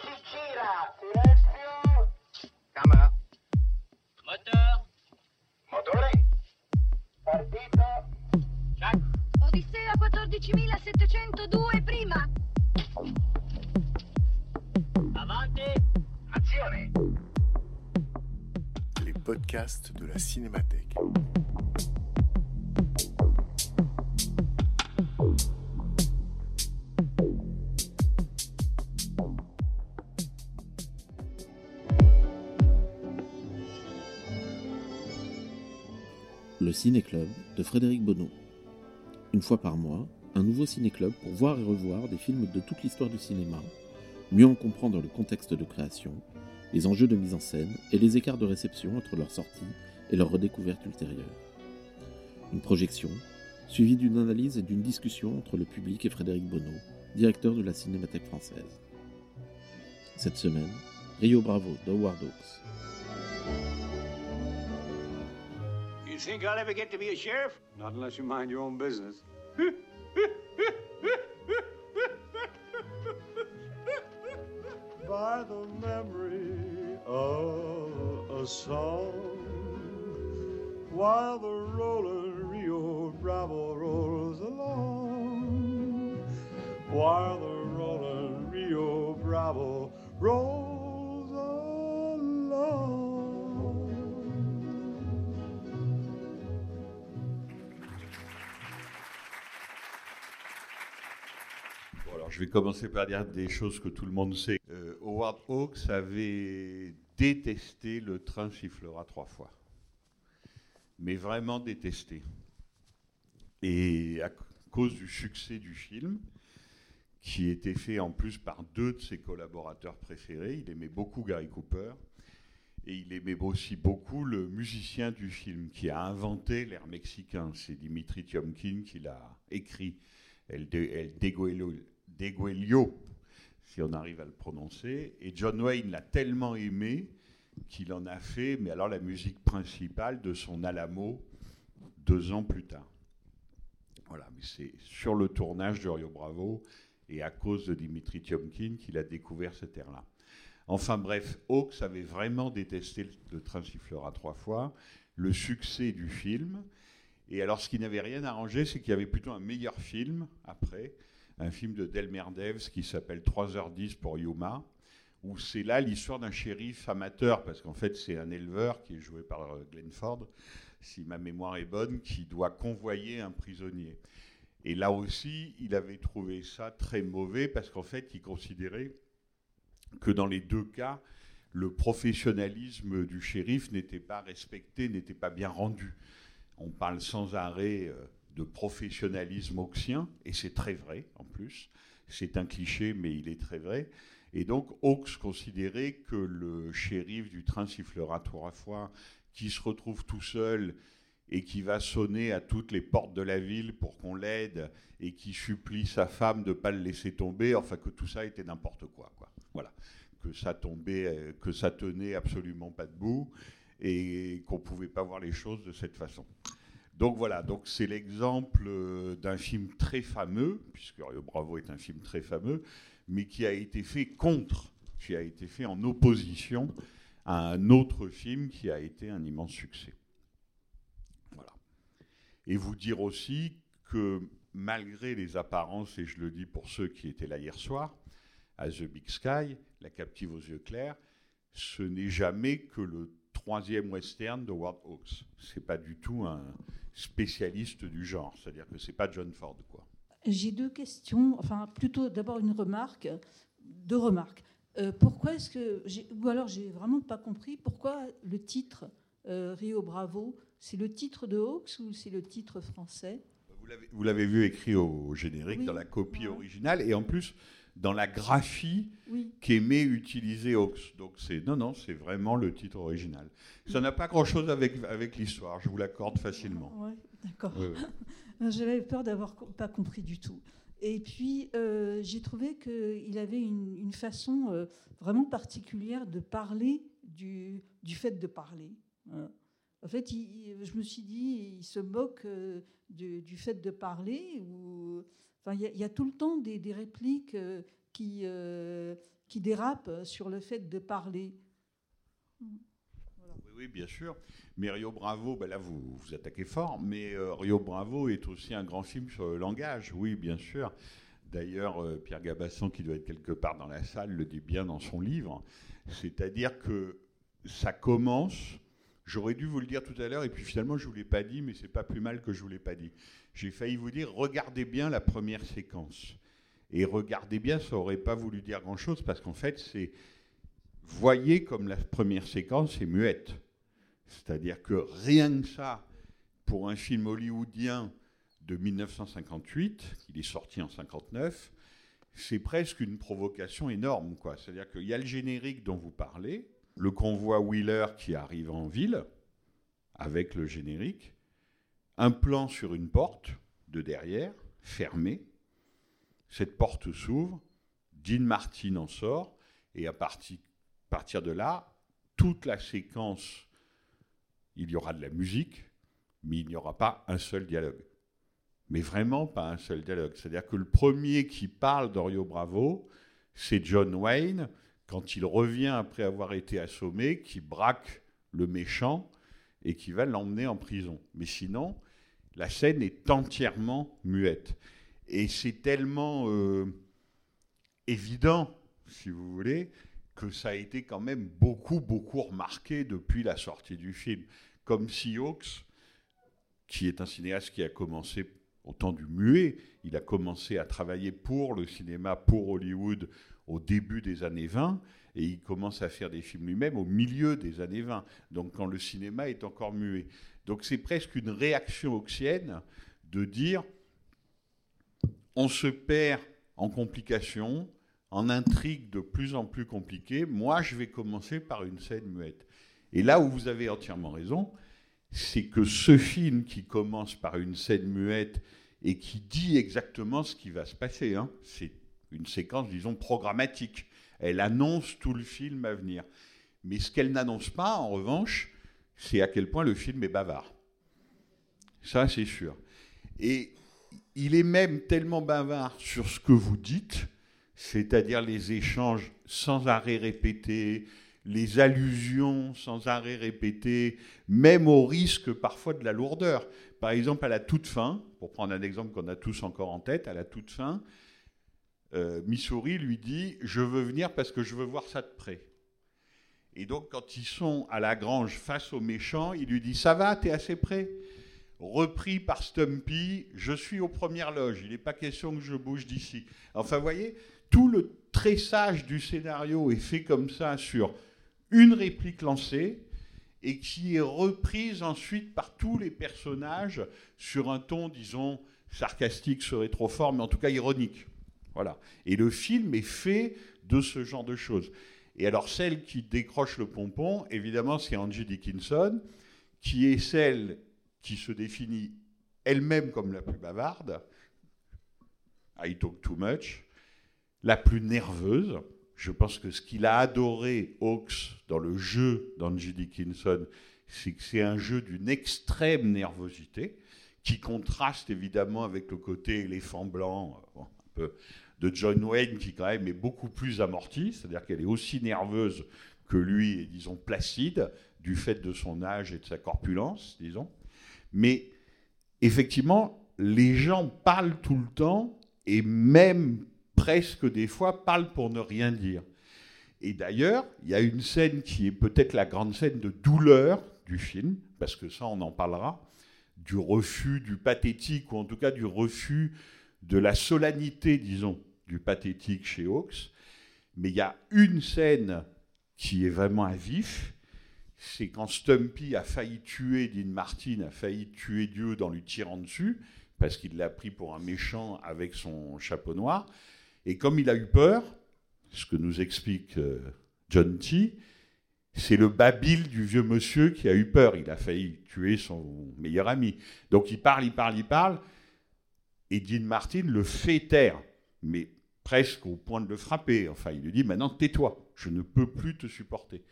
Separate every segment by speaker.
Speaker 1: si gira! Silenzio!
Speaker 2: Camera.
Speaker 3: Moteur.
Speaker 1: Motore! Partito!
Speaker 3: Jack.
Speaker 4: Odissea 14702 prima.
Speaker 3: Avanti.
Speaker 1: Azione!
Speaker 5: Les podcasts de la Cinémathèque.
Speaker 6: Ciné-Club de Frédéric Bonneau. Une fois par mois, un nouveau ciné-club pour voir et revoir des films de toute l'histoire du cinéma, mieux en comprendre le contexte de création, les enjeux de mise en scène et les écarts de réception entre leur sortie et leur redécouverte ultérieure. Une projection, suivie d'une analyse et d'une discussion entre le public et Frédéric Bonneau, directeur de la Cinémathèque française. Cette semaine, Rio Bravo de Howard Hawks.
Speaker 2: You think I'll ever get to be a sheriff?
Speaker 7: Not unless you mind your own business. By the memory of a song, while the rolling Rio Bravo rolls along, while the
Speaker 8: commencer par dire des choses que tout le monde sait. Euh, Howard Hawks avait détesté le train sifflera trois fois. Mais vraiment détesté. Et à cause du succès du film, qui était fait en plus par deux de ses collaborateurs préférés, il aimait beaucoup Gary Cooper. Et il aimait aussi beaucoup le musicien du film qui a inventé l'air mexicain. C'est Dimitri Tiomkin qui l'a écrit. El, de, El Deguelio, Deguelio, si on arrive à le prononcer. Et John Wayne l'a tellement aimé qu'il en a fait, mais alors la musique principale de son Alamo deux ans plus tard. Voilà, mais c'est sur le tournage de Rio Bravo et à cause de Dimitri Tiomkin qu'il a découvert cet air-là. Enfin bref, Hawks avait vraiment détesté le, train sifflera trois fois, le succès du film. Et alors, ce qui n'avait rien arrangé, c'est qu'il y avait plutôt un meilleur film après, un film de Delmer Devs qui s'appelle 3h10 pour Yuma, où c'est là l'histoire d'un shérif amateur, parce qu'en fait, c'est un éleveur qui est joué par euh, Glenn Ford, si ma mémoire est bonne, qui doit convoyer un prisonnier. Et là aussi, il avait trouvé ça très mauvais, parce qu'en fait, il considérait que dans les deux cas, le professionnalisme du shérif n'était pas respecté, n'était pas bien rendu. On parle sans arrêt euh, de professionnalisme oxien, et c'est très vrai en plus. C'est un cliché, mais il est très vrai. Et donc, Hawks considérait que le shérif du train sifflera trois fois, qui se retrouve tout seul et qui va sonner à toutes les portes de la ville pour qu'on l'aide et qui supplie sa femme de ne pas le laisser tomber, enfin que tout ça était n'importe quoi, quoi. Voilà. Que ça tombait, euh, que ça tenait absolument pas debout et qu'on ne pouvait pas voir les choses de cette façon. Donc voilà, donc c'est l'exemple euh, d'un film très fameux, puisque Rio Bravo est un film très fameux, mais qui a été fait contre, qui a été fait en opposition à un autre film qui a été un immense succès. Voilà. Et vous dire aussi que malgré les apparences, et je le dis pour ceux qui étaient là hier soir, à The Big Sky, La captive aux yeux clairs, ce n'est jamais que le troisième western de Howard Hawks. C'est pas du tout un spécialiste du genre, c'est-à-dire que c'est pas John Ford, quoi.
Speaker 9: J'ai deux questions, enfin plutôt d'abord une remarque, deux remarques. Euh, pourquoi est-ce que, ou alors j'ai vraiment pas compris, pourquoi le titre euh, Rio Bravo, c'est le titre de Hawks ou c'est le titre français?
Speaker 8: Vous l'avez- vu écrit au générique
Speaker 9: Oui,
Speaker 8: dans la copie
Speaker 9: ouais.
Speaker 8: originale et en plus dans la graphie
Speaker 9: Oui.
Speaker 8: qu'aimait utiliser Hawks. Donc c'est non non, c'est vraiment le titre original. Ça n'a pas grand-chose avec avec l'histoire, je vous l'accorde facilement.
Speaker 9: Ouais, d'accord.
Speaker 8: Oui, oui.
Speaker 9: J'avais peur d'avoir pas compris du tout. Et puis, euh, j'ai trouvé qu'il avait une, une façon euh, vraiment particulière de parler du, du fait de parler. Voilà. En fait, il- je me suis dit, il se moque euh, du, du fait de parler. Ou, il y, a- tout le temps des, répliques euh, qui, euh, qui dérape sur le fait de parler.
Speaker 8: Oui, oui, bien sûr. Mais Rio Bravo, ben là, vous vous attaquez fort, mais euh, Rio Bravo est aussi un grand film sur le langage, oui, bien sûr. D'ailleurs, Pierre Gabasson, qui doit être quelque part dans la salle, le dit bien dans son livre. C'est-à-dire que ça commence, j'aurais dû vous le dire tout à l'heure, et puis finalement, je ne vous l'ai pas dit, mais c'est pas plus mal que je ne vous l'ai pas dit. J'ai failli vous dire, regardez bien la première séquence. Et regardez bien, ça n'aurait pas voulu dire grand-chose, parce qu'en fait, c'est... Voyez comme la première séquence est muette. C'est-à-dire que rien que ça, pour un film hollywoodien de 1958, il est sorti en 59, c'est presque une provocation énorme. Quoi. C'est-à-dire qu'il y a le générique dont vous parlez, le convoi Wheeler qui arrive en ville, avec le générique, un plan sur une porte de derrière, fermée. Cette porte s'ouvre, Dean Martin en sort, et à partir, partir de là, toute la séquence, il y aura de la musique, mais il n'y aura pas un seul dialogue mais vraiment pas un seul dialogue. C'est-à-dire que le premier qui parle d'Orio Bravo, c'est John Wayne, quand il revient après avoir été assommé, qui braque le méchant et qui va l'emmener en prison. Mais sinon, la scène est entièrement muette. Et c'est tellement euh, évident, si vous voulez, que ça a été quand même beaucoup, beaucoup remarqué depuis la sortie du film. Comme si qui est un cinéaste qui a commencé au temps du muet. Il a commencé à travailler pour le cinéma, pour Hollywood, au début des années 20, et il commence à faire des films lui-même au milieu des années 20, donc quand le cinéma est encore muet. Donc c'est presque une réaction oxienne de dire on se perd en complications, en intrigues de plus en plus compliquées, moi je vais commencer par une scène muette. Et là où vous avez entièrement raison, c'est que ce film qui commence par une scène muette et qui dit exactement ce qui va se passer, hein, c'est une séquence, disons, programmatique. Elle annonce tout le film à venir. Mais ce qu'elle n'annonce pas, en revanche, c'est à quel point le film est bavard. Ça, c'est sûr. Et il est même tellement bavard sur ce que vous dites, c'est-à-dire les échanges sans arrêt répétés, les allusions sans arrêt répétées, même au risque parfois de la lourdeur. Par exemple, à la toute fin, pour prendre un exemple qu'on a tous encore en tête, à la toute fin, euh, Missouri lui dit Je veux venir parce que je veux voir ça de près. Et donc, quand ils sont à la grange face aux méchants, il lui dit Ça va, t'es assez près Repris par Stumpy Je suis aux premières loges, il n'est pas question que je bouge d'ici. Enfin, vous voyez, tout le tressage du scénario est fait comme ça sur une réplique lancée et qui est reprise ensuite par tous les personnages sur un ton, disons, sarcastique serait trop fort, mais en tout cas ironique. Voilà. Et le film est fait de ce genre de choses. Et alors, celle qui décroche le pompon, évidemment, c'est Angie Dickinson, qui est celle qui se définit elle-même comme la plus bavarde, I talk too much, la plus nerveuse, je pense que ce qu'il a adoré, Hawks, dans le jeu d'Angie Dickinson, c'est que c'est un jeu d'une extrême nervosité, qui contraste évidemment avec le côté éléphant blanc, euh, un peu de John Wayne, qui quand même est beaucoup plus amorti, c'est-à-dire qu'elle est aussi nerveuse que lui, et disons placide, du fait de son âge et de sa corpulence, disons. Mais effectivement, les gens parlent tout le temps, et même presque des fois, parle pour ne rien dire. Et d'ailleurs, il y a une scène qui est peut-être la grande scène de douleur du film, parce que ça, on en parlera, du refus du pathétique, ou en tout cas du refus de la solennité, disons, du pathétique chez Hawks. Mais il y a une scène qui est vraiment à vif, c'est quand Stumpy a failli tuer Dean Martin, a failli tuer Dieu dans lui tirant dessus, parce qu'il l'a pris pour un méchant avec son chapeau noir. Et comme il a eu peur, ce que nous explique euh, John T., c'est le babil du vieux monsieur qui a eu peur. Il a failli tuer son meilleur ami. Donc il parle, il parle, il parle. Et Dean Martin le fait taire, mais presque au point de le frapper. Enfin, il lui dit maintenant tais-toi, je ne peux plus te supporter.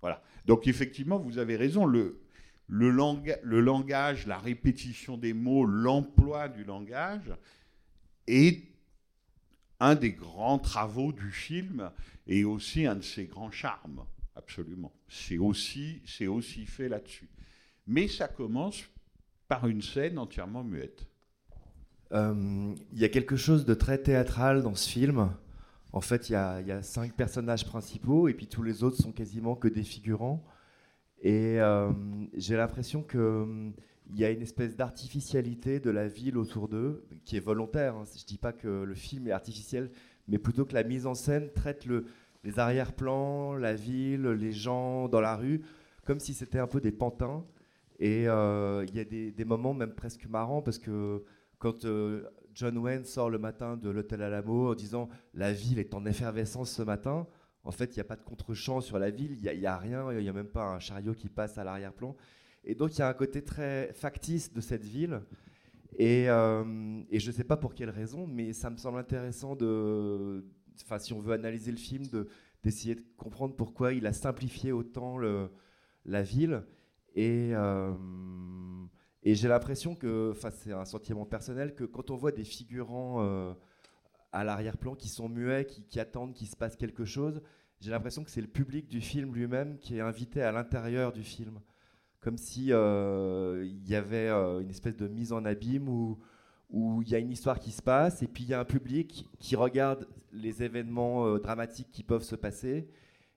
Speaker 8: Voilà. Donc effectivement, vous avez raison. Le, langage, la répétition des mots, l'emploi du langage est un des grands travaux du film et aussi un de ses grands charmes, absolument. C'est aussi, c'est aussi fait là-dessus. Mais ça commence par une scène entièrement muette.
Speaker 10: Euh, Il y a quelque chose de très théâtral dans ce film. En fait, il y, a, cinq personnages principaux et puis tous les autres sont quasiment que des figurants. Et euh, j'ai l'impression qu'il y a une espèce d'artificialité de la ville autour d'eux, qui est volontaire. hein. Je ne dis pas que le film est artificiel, mais plutôt que la mise en scène traite le, les arrière-plans, la ville, les gens dans la rue, comme si c'était un peu des pantins. Et euh, il y a des moments même presque marrants, parce que quand euh, John Wayne sort le matin de l'hôtel Alamo en disant la ville est en effervescence ce matin, en fait, il n'y a pas de contre-champ sur la ville, il n'y a, rien, il n'y a même pas un chariot qui passe à l'arrière-plan. Et donc, il y a un côté très factice de cette ville. Et, euh, je ne sais pas pour quelle raison, mais ça me semble intéressant de. Enfin, si on veut analyser le film, d'essayer de, comprendre pourquoi il a simplifié autant la ville. Et. Euh, et j'ai l'impression que, enfin, c'est un sentiment personnel, que quand on voit des figurants euh, à l'arrière-plan qui sont muets, qui, attendent qu'il se passe quelque chose, j'ai l'impression que c'est le public du film lui-même qui est invité à l'intérieur du film. Comme si euh, y avait euh, une espèce de mise en abîme où il y a une histoire qui se passe et puis il y a un public qui regarde les événements dramatiques qui peuvent se passer.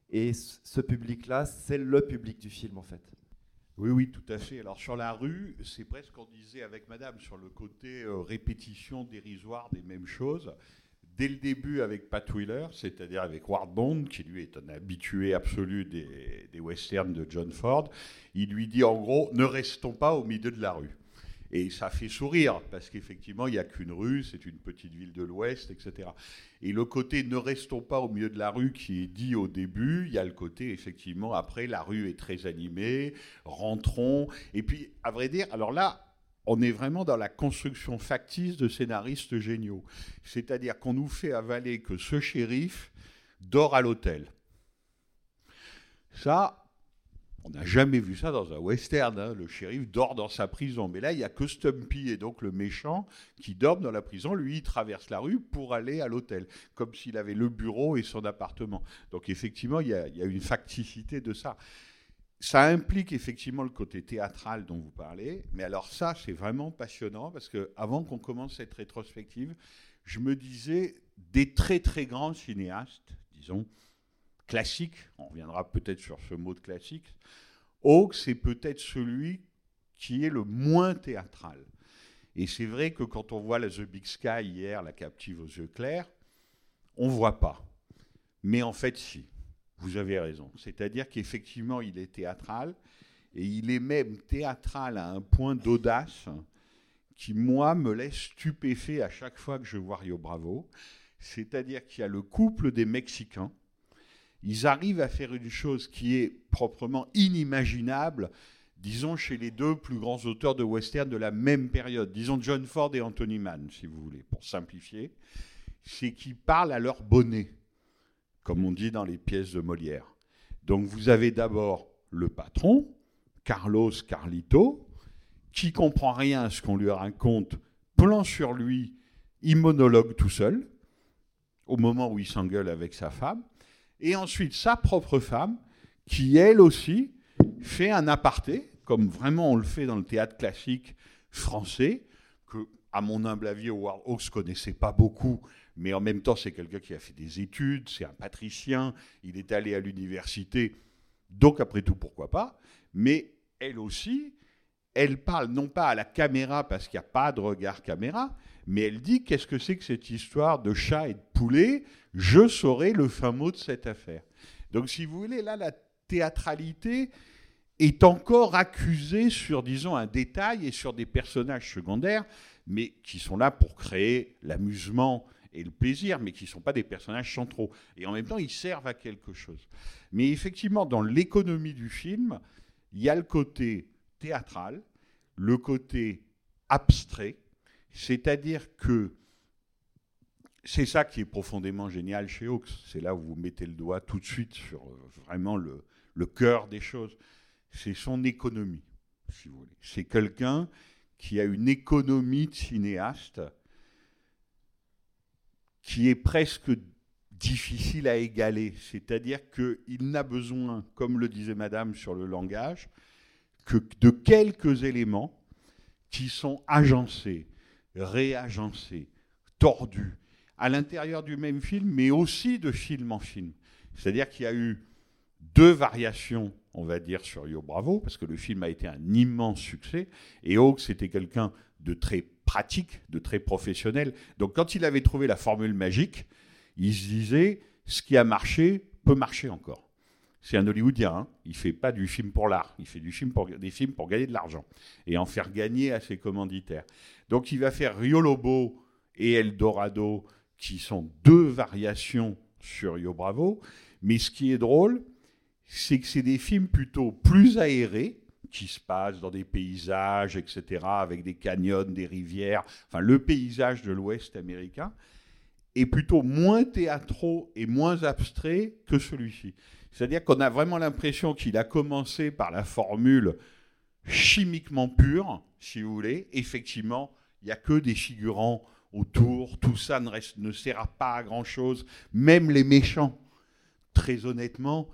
Speaker 10: Et ce public-là, c'est le public du film en fait.
Speaker 8: Oui, oui, tout à fait. Alors sur la rue, c'est presque qu'on disait avec Madame sur le côté euh, répétition dérisoire des mêmes choses. Dès le début avec Pat Wheeler, c'est-à-dire avec Ward Bond, qui lui est un habitué absolu des westerns de John Ford, il lui dit en gros, ne restons pas au milieu de la rue. Et ça fait sourire, parce qu'effectivement, il n'y a qu'une rue, c'est une petite ville de l'Ouest, etc. Et le côté ne restons pas au milieu de la rue qui est dit au début, il y a le côté, effectivement, après, la rue est très animée, rentrons. Et puis, à vrai dire, alors là, on est vraiment dans la construction factice de scénaristes géniaux. C'est-à-dire qu'on nous fait avaler que ce shérif dort à l'hôtel. Ça, on n'a jamais vu ça dans un western. Hein. Le shérif dort dans sa prison. Mais là, il n'y a que Stumpy et donc le méchant qui dorment dans la prison. Lui, il traverse la rue pour aller à l'hôtel, comme s'il avait le bureau et son appartement. Donc effectivement, il y, a, il y a une facticité de ça. Ça implique effectivement le côté théâtral dont vous parlez. Mais alors ça, c'est vraiment passionnant parce que avant qu'on commence cette rétrospective, je me disais des très très grands cinéastes, disons, classique, on reviendra peut-être sur ce mot de classique, Hawks c'est peut-être celui qui est le moins théâtral. Et c'est vrai que quand on voit la The Big Sky hier, la captive aux yeux clairs, on ne voit pas. Mais en fait, si. Vous avez raison. C'est-à-dire qu'effectivement, il est théâtral, et il est même théâtral à un point d'audace qui, moi, me laisse stupéfait à chaque fois que je vois Rio Bravo. C'est-à-dire qu'il y a le couple des Mexicains, ils arrivent à faire une chose qui est proprement inimaginable, disons, chez les deux plus grands auteurs de western de la même période, disons John Ford et Anthony Mann, si vous voulez, pour simplifier, c'est qu'ils parlent à leur bonnet, comme on dit dans les pièces de Molière. Donc vous avez d'abord le patron, Carlos Carlito, qui comprend rien à ce qu'on lui raconte, plan sur lui, il monologue tout seul, au moment où il s'engueule avec sa femme et ensuite sa propre femme, qui elle aussi fait un aparté, comme vraiment on le fait dans le théâtre classique français, que, à mon humble avis, Howard Hawks connaissait pas beaucoup, mais en même temps, c'est quelqu'un qui a fait des études, c'est un patricien, il est allé à l'université, donc après tout, pourquoi pas, mais elle aussi, elle parle non pas à la caméra parce qu'il n'y a pas de regard caméra, mais elle dit qu'est-ce que c'est que cette histoire de chat et de poulet? Je saurai le fin mot de cette affaire. Donc, si vous voulez, là, la théâtralité est encore accusée sur, disons, un détail et sur des personnages secondaires, mais qui sont là pour créer l'amusement et le plaisir, mais qui ne sont pas des personnages centraux. Et en même temps, ils servent à quelque chose. Mais effectivement, dans l'économie du film, il y a le côté théâtral, le côté abstrait, c'est-à-dire que c'est ça qui est profondément génial chez Hawks. C'est là où vous mettez le doigt tout de suite sur vraiment le, le cœur des choses. C'est son économie, si vous voulez. C'est quelqu'un qui a une économie de cinéaste qui est presque difficile à égaler. C'est-à-dire qu'il n'a besoin, comme le disait Madame sur le langage, que de quelques éléments qui sont agencés, réagencés, tordus, à l'intérieur du même film, mais aussi de film en film. C'est-à-dire qu'il y a eu deux variations, on va dire, sur Yo Bravo, parce que le film a été un immense succès, et Hawks c'était quelqu'un de très pratique, de très professionnel. Donc quand il avait trouvé la formule magique, il se disait, ce qui a marché peut marcher encore. C'est un Hollywoodien, hein. il ne fait pas du film pour l'art, il fait du film pour, des films pour gagner de l'argent et en faire gagner à ses commanditaires. Donc il va faire Rio Lobo et Eldorado, qui sont deux variations sur Yo Bravo, mais ce qui est drôle, c'est que c'est des films plutôt plus aérés, qui se passent dans des paysages, etc., avec des canyons, des rivières, enfin le paysage de l'Ouest américain, est plutôt moins théâtraux et moins abstrait que celui-ci. C'est-à-dire qu'on a vraiment l'impression qu'il a commencé par la formule chimiquement pure, si vous voulez. Effectivement, il n'y a que des figurants autour, tout ça ne, sert pas à grand-chose. Même les méchants, très honnêtement,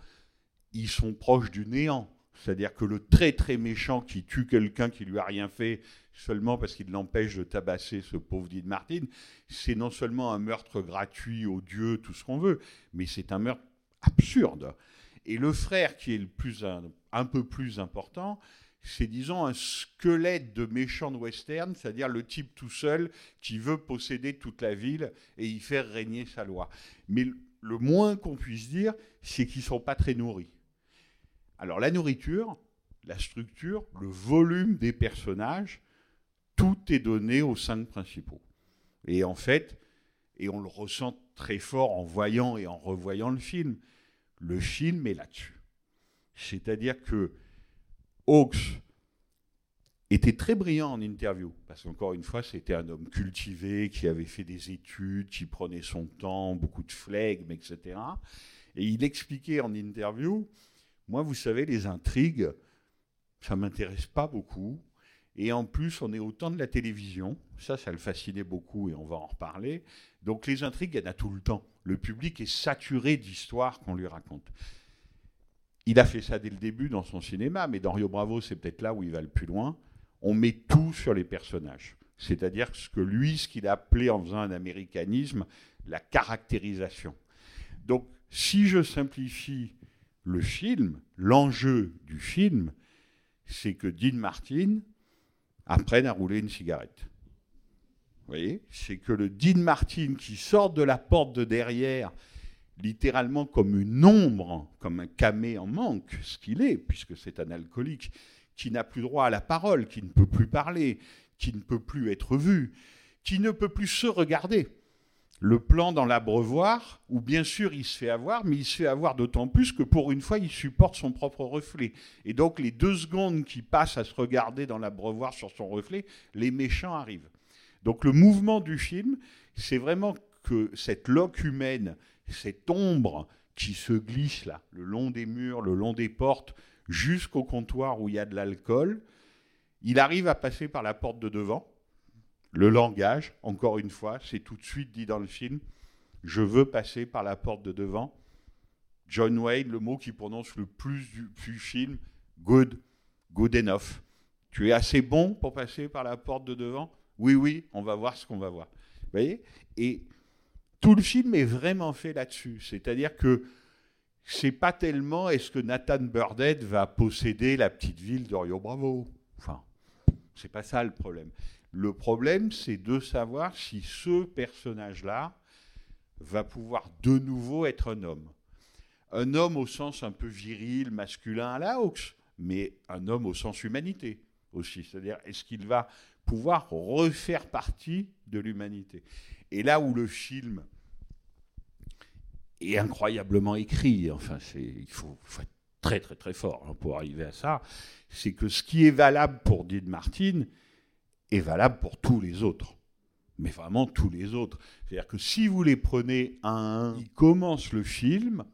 Speaker 8: ils sont proches du néant. C'est-à-dire que le très très méchant qui tue quelqu'un qui lui a rien fait seulement parce qu'il l'empêche de tabasser ce pauvre Dean Martin, c'est non seulement un meurtre gratuit, odieux, tout ce qu'on veut, mais c'est un meurtre absurde. Et le frère qui est le plus un, peu plus important, c'est disons un squelette de méchant de western, c'est-à-dire le type tout seul qui veut posséder toute la ville et y faire régner sa loi. Mais le moins qu'on puisse dire, c'est qu'ils ne sont pas très nourris. Alors la nourriture, la structure, le volume des personnages, tout est donné aux cinq principaux. Et en fait, et on le ressent très fort en voyant et en revoyant le film, le film est là-dessus. C'est-à-dire que Hawks était très brillant en interview, parce qu'encore une fois, c'était un homme cultivé, qui avait fait des études, qui prenait son temps, beaucoup de flegme, etc. Et il expliquait en interview moi, vous savez, les intrigues, ça ne m'intéresse pas beaucoup. Et en plus, on est au temps de la télévision. Ça, ça le fascinait beaucoup et on va en reparler. Donc les intrigues, il y en a tout le temps. Le public est saturé d'histoires qu'on lui raconte. Il a fait ça dès le début dans son cinéma, mais dans Rio Bravo, c'est peut-être là où il va le plus loin. On met tout sur les personnages. C'est-à-dire ce que lui, ce qu'il a appelé en faisant un américanisme, la caractérisation. Donc, si je simplifie le film, l'enjeu du film, c'est que Dean Martin apprenne à rouler une cigarette. Voyez C'est que le Dean Martin qui sort de la porte de derrière, littéralement comme une ombre, comme un camé en manque, ce qu'il est, puisque c'est un alcoolique, qui n'a plus droit à la parole, qui ne peut plus parler, qui ne peut plus être vu, qui ne peut plus se regarder le plan dans l'abreuvoir, où bien sûr il se fait avoir, mais il se fait avoir d'autant plus que pour une fois il supporte son propre reflet. Et donc les deux secondes qui passent à se regarder dans l'abreuvoir sur son reflet, les méchants arrivent. Donc le mouvement du film, c'est vraiment que cette loque humaine, cette ombre qui se glisse là, le long des murs, le long des portes, jusqu'au comptoir où il y a de l'alcool, il arrive à passer par la porte de devant, le langage, encore une fois, c'est tout de suite dit dans le film. Je veux passer par la porte de devant. John Wayne, le mot qui prononce le plus du, film, good, good enough. Tu es assez bon pour passer par la porte de devant? Oui, oui, on va voir ce qu'on va voir. Vous voyez? Et tout le film est vraiment fait là-dessus. C'est-à-dire que c'est pas tellement est-ce que Nathan Burdett va posséder la petite ville d'Orio Bravo? Enfin, c'est pas ça le problème. Le problème, c'est de savoir si ce personnage-là va pouvoir de nouveau être un homme. Un homme au sens un peu viril, masculin à la Hawks, mais un homme au sens humanité aussi. C'est-à-dire, est-ce qu'il va pouvoir refaire partie de l'humanité Et là où le film est incroyablement écrit, enfin, il faut, être très très très fort hein, pour arriver à ça, c'est que ce qui est valable pour Dean Martin, est valable pour tous les autres. Mais vraiment tous les autres. C'est-à-dire que si vous les prenez un ils commencent le film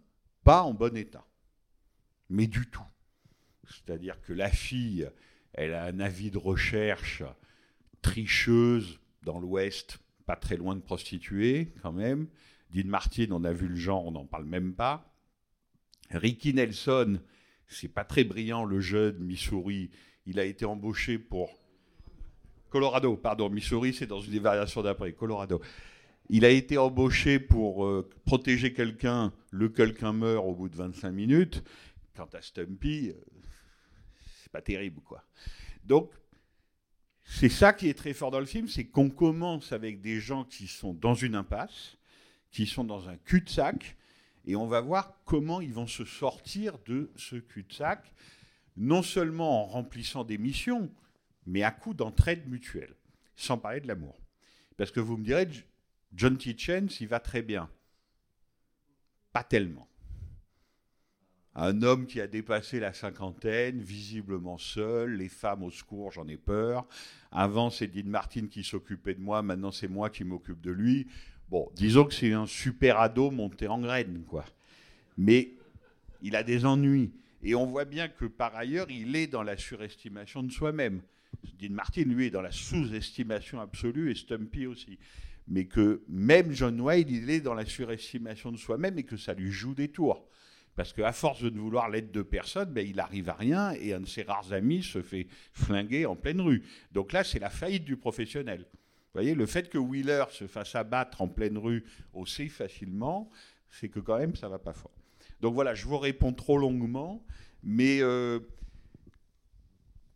Speaker 8: pas en bon état. Mais du tout. C'est-à-dire que la fille, elle a un avis de recherche tricheuse dans l'Ouest, pas très loin de prostituée quand même. Dean Martin, on a vu le genre, on n'en parle même pas. Ricky Nelson, c'est pas très brillant, le jeune Missouri. Il a été embauché pour Colorado, pardon, Missouri, c'est dans une des variations d'après, Colorado. Il a été embauché pour euh, protéger quelqu'un, le quelqu'un meurt au bout de 25 minutes. Quant à Stumpy, euh, c'est pas terrible, quoi. Donc, c'est ça qui est très fort dans le film, c'est qu'on commence avec des gens qui sont dans une impasse, qui sont dans un cul-de-sac, et on va voir comment ils vont se sortir de ce cul-de-sac, non seulement en remplissant des missions, mais à coup d'entraide mutuelle, sans parler de l'amour. Parce que vous me direz, John T. Chance, il va très bien. Pas tellement. Un homme qui a dépassé la cinquantaine, visiblement seul, les femmes au secours, j'en ai peur. Avant, c'est Dean Martin qui s'occupait de moi, maintenant c'est moi qui m'occupe de lui. Bon, disons que c'est un super ado monté en graine, quoi. Mais il a des ennuis. Et on voit bien que par ailleurs, il est dans la surestimation de soi-même. Dean Martin, lui, est dans la sous-estimation absolue et Stumpy aussi. Mais que même John Wayne, il est dans la surestimation de soi-même et que ça lui joue des tours. Parce qu'à force de ne vouloir l'aide de personne, ben, il arrive à rien et un de ses rares amis se fait flinguer en pleine rue. Donc là, c'est la faillite du professionnel. Vous voyez, le fait que Wheeler se fasse abattre en pleine rue aussi facilement, c'est que quand même, ça va pas fort. Donc voilà, je vous réponds trop longuement, mais euh,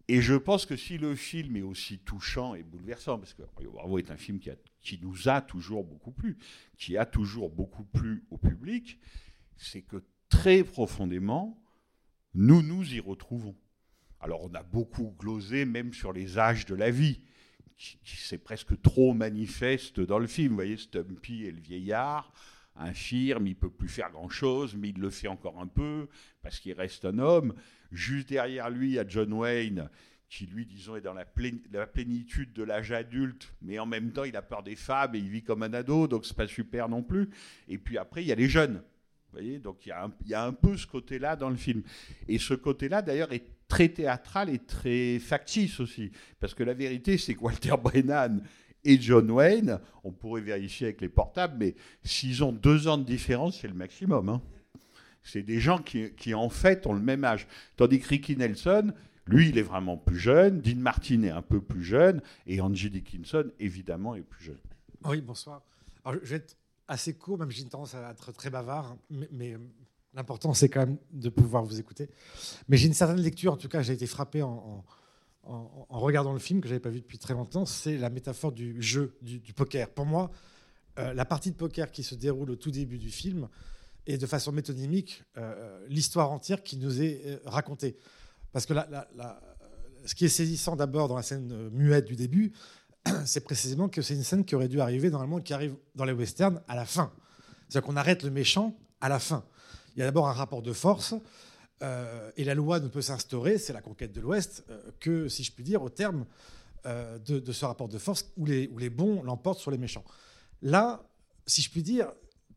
Speaker 8: et je pense que si le film est aussi touchant et bouleversant, parce que Bravo est un film qui, a, qui, nous a toujours beaucoup plu, qui a toujours beaucoup plu au public, c'est que très profondément, nous nous y retrouvons. Alors on a beaucoup glosé même sur les âges de la vie, qui, qui c'est presque trop manifeste dans le film. Vous voyez, Stumpy et le vieillard, infirme, il peut plus faire grand-chose, mais il le fait encore un peu, parce qu'il reste un homme. Juste derrière lui, il y a John Wayne, qui lui, disons, est dans la, plénitude de l'âge adulte, mais en même temps, il a peur des femmes et il vit comme un ado, donc c'est pas super non plus. Et puis après, il y a les jeunes. Donc il y, a un, peu ce côté-là dans le film. Et ce côté-là, d'ailleurs, est très théâtral et très factice aussi. Parce que la vérité, c'est que Walter Brennan et John Wayne, on pourrait vérifier avec les portables, mais s'ils ont deux ans de différence, c'est le maximum. Hein. C'est des gens qui, en fait, ont le même âge. Tandis que Ricky Nelson, lui, il est vraiment plus jeune, Dean Martin est un peu plus jeune, et Angie Dickinson, évidemment, est plus jeune.
Speaker 11: Oui, bonsoir. Je vais assez court, même j'ai une tendance à être très bavard, mais, mais l'important, c'est quand même de pouvoir vous écouter. Mais j'ai une certaine lecture, en tout cas, j'ai été frappé en en, regardant le film que j'avais pas vu depuis très longtemps, c'est la métaphore du jeu, du, poker. Pour moi, euh, la partie de poker qui se déroule au tout début du film est de façon métonymique euh, l'histoire entière qui nous est euh, racontée. Parce que ce qui est saisissant d'abord dans la scène muette du début, c'est précisément que c'est une scène qui aurait dû arriver normalement, qui arrive dans les westerns à la fin. C'est-à-dire qu'on arrête le méchant à la fin. Il y a d'abord un rapport de force. Euh, et la loi ne peut s'instaurer, c'est la conquête de l'Ouest, euh, que, si je puis dire, au terme euh, de, ce rapport de force où les, bons l'emportent sur les méchants. Là, si je puis dire,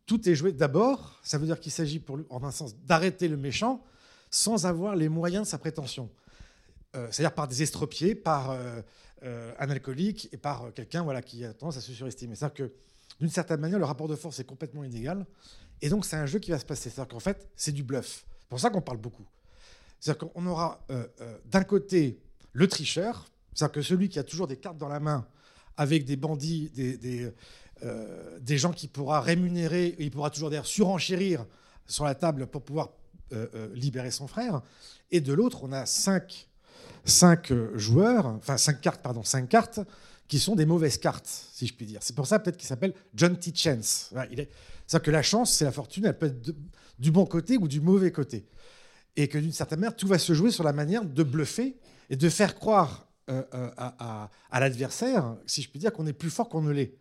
Speaker 11: tout est joué d'abord, ça veut dire qu'il s'agit, pour en un sens, d'arrêter le méchant sans avoir les moyens de sa prétention. C'est-à-dire par des estropiés, par un alcoolique et par quelqu'un voilà, qui a tendance à se surestimer. C'est-à-dire que, d'une certaine manière, le rapport de force est complètement inégal. Et donc, c'est un jeu qui va se passer. C'est-à-dire qu'en fait, c'est du bluff. C'est pour ça qu'on parle beaucoup. C'est-à-dire qu'on aura euh, euh, d'un côté le tricheur, c'est-à-dire que celui qui a toujours des cartes dans la main avec des bandits, des, des, euh, gens qui pourra rémunérer, il pourra toujours d'ailleurs surenchérir sur la table pour pouvoir libérer son frère. Et de l'autre, on a cinq, cinq joueurs, enfin cinq cartes, pardon, cinq cartes qui sont des mauvaises cartes, si je puis dire. C'est pour ça peut-être qu'il s'appelle John T. Chance. C'est-à-dire que la chance, c'est la fortune, elle peut être du bon côté ou du mauvais côté. Et que d'une certaine manière, tout va se jouer sur la manière de bluffer et de faire croire euh, euh, à, l'adversaire, si je puis dire, qu'on est plus fort qu'on ne l'est.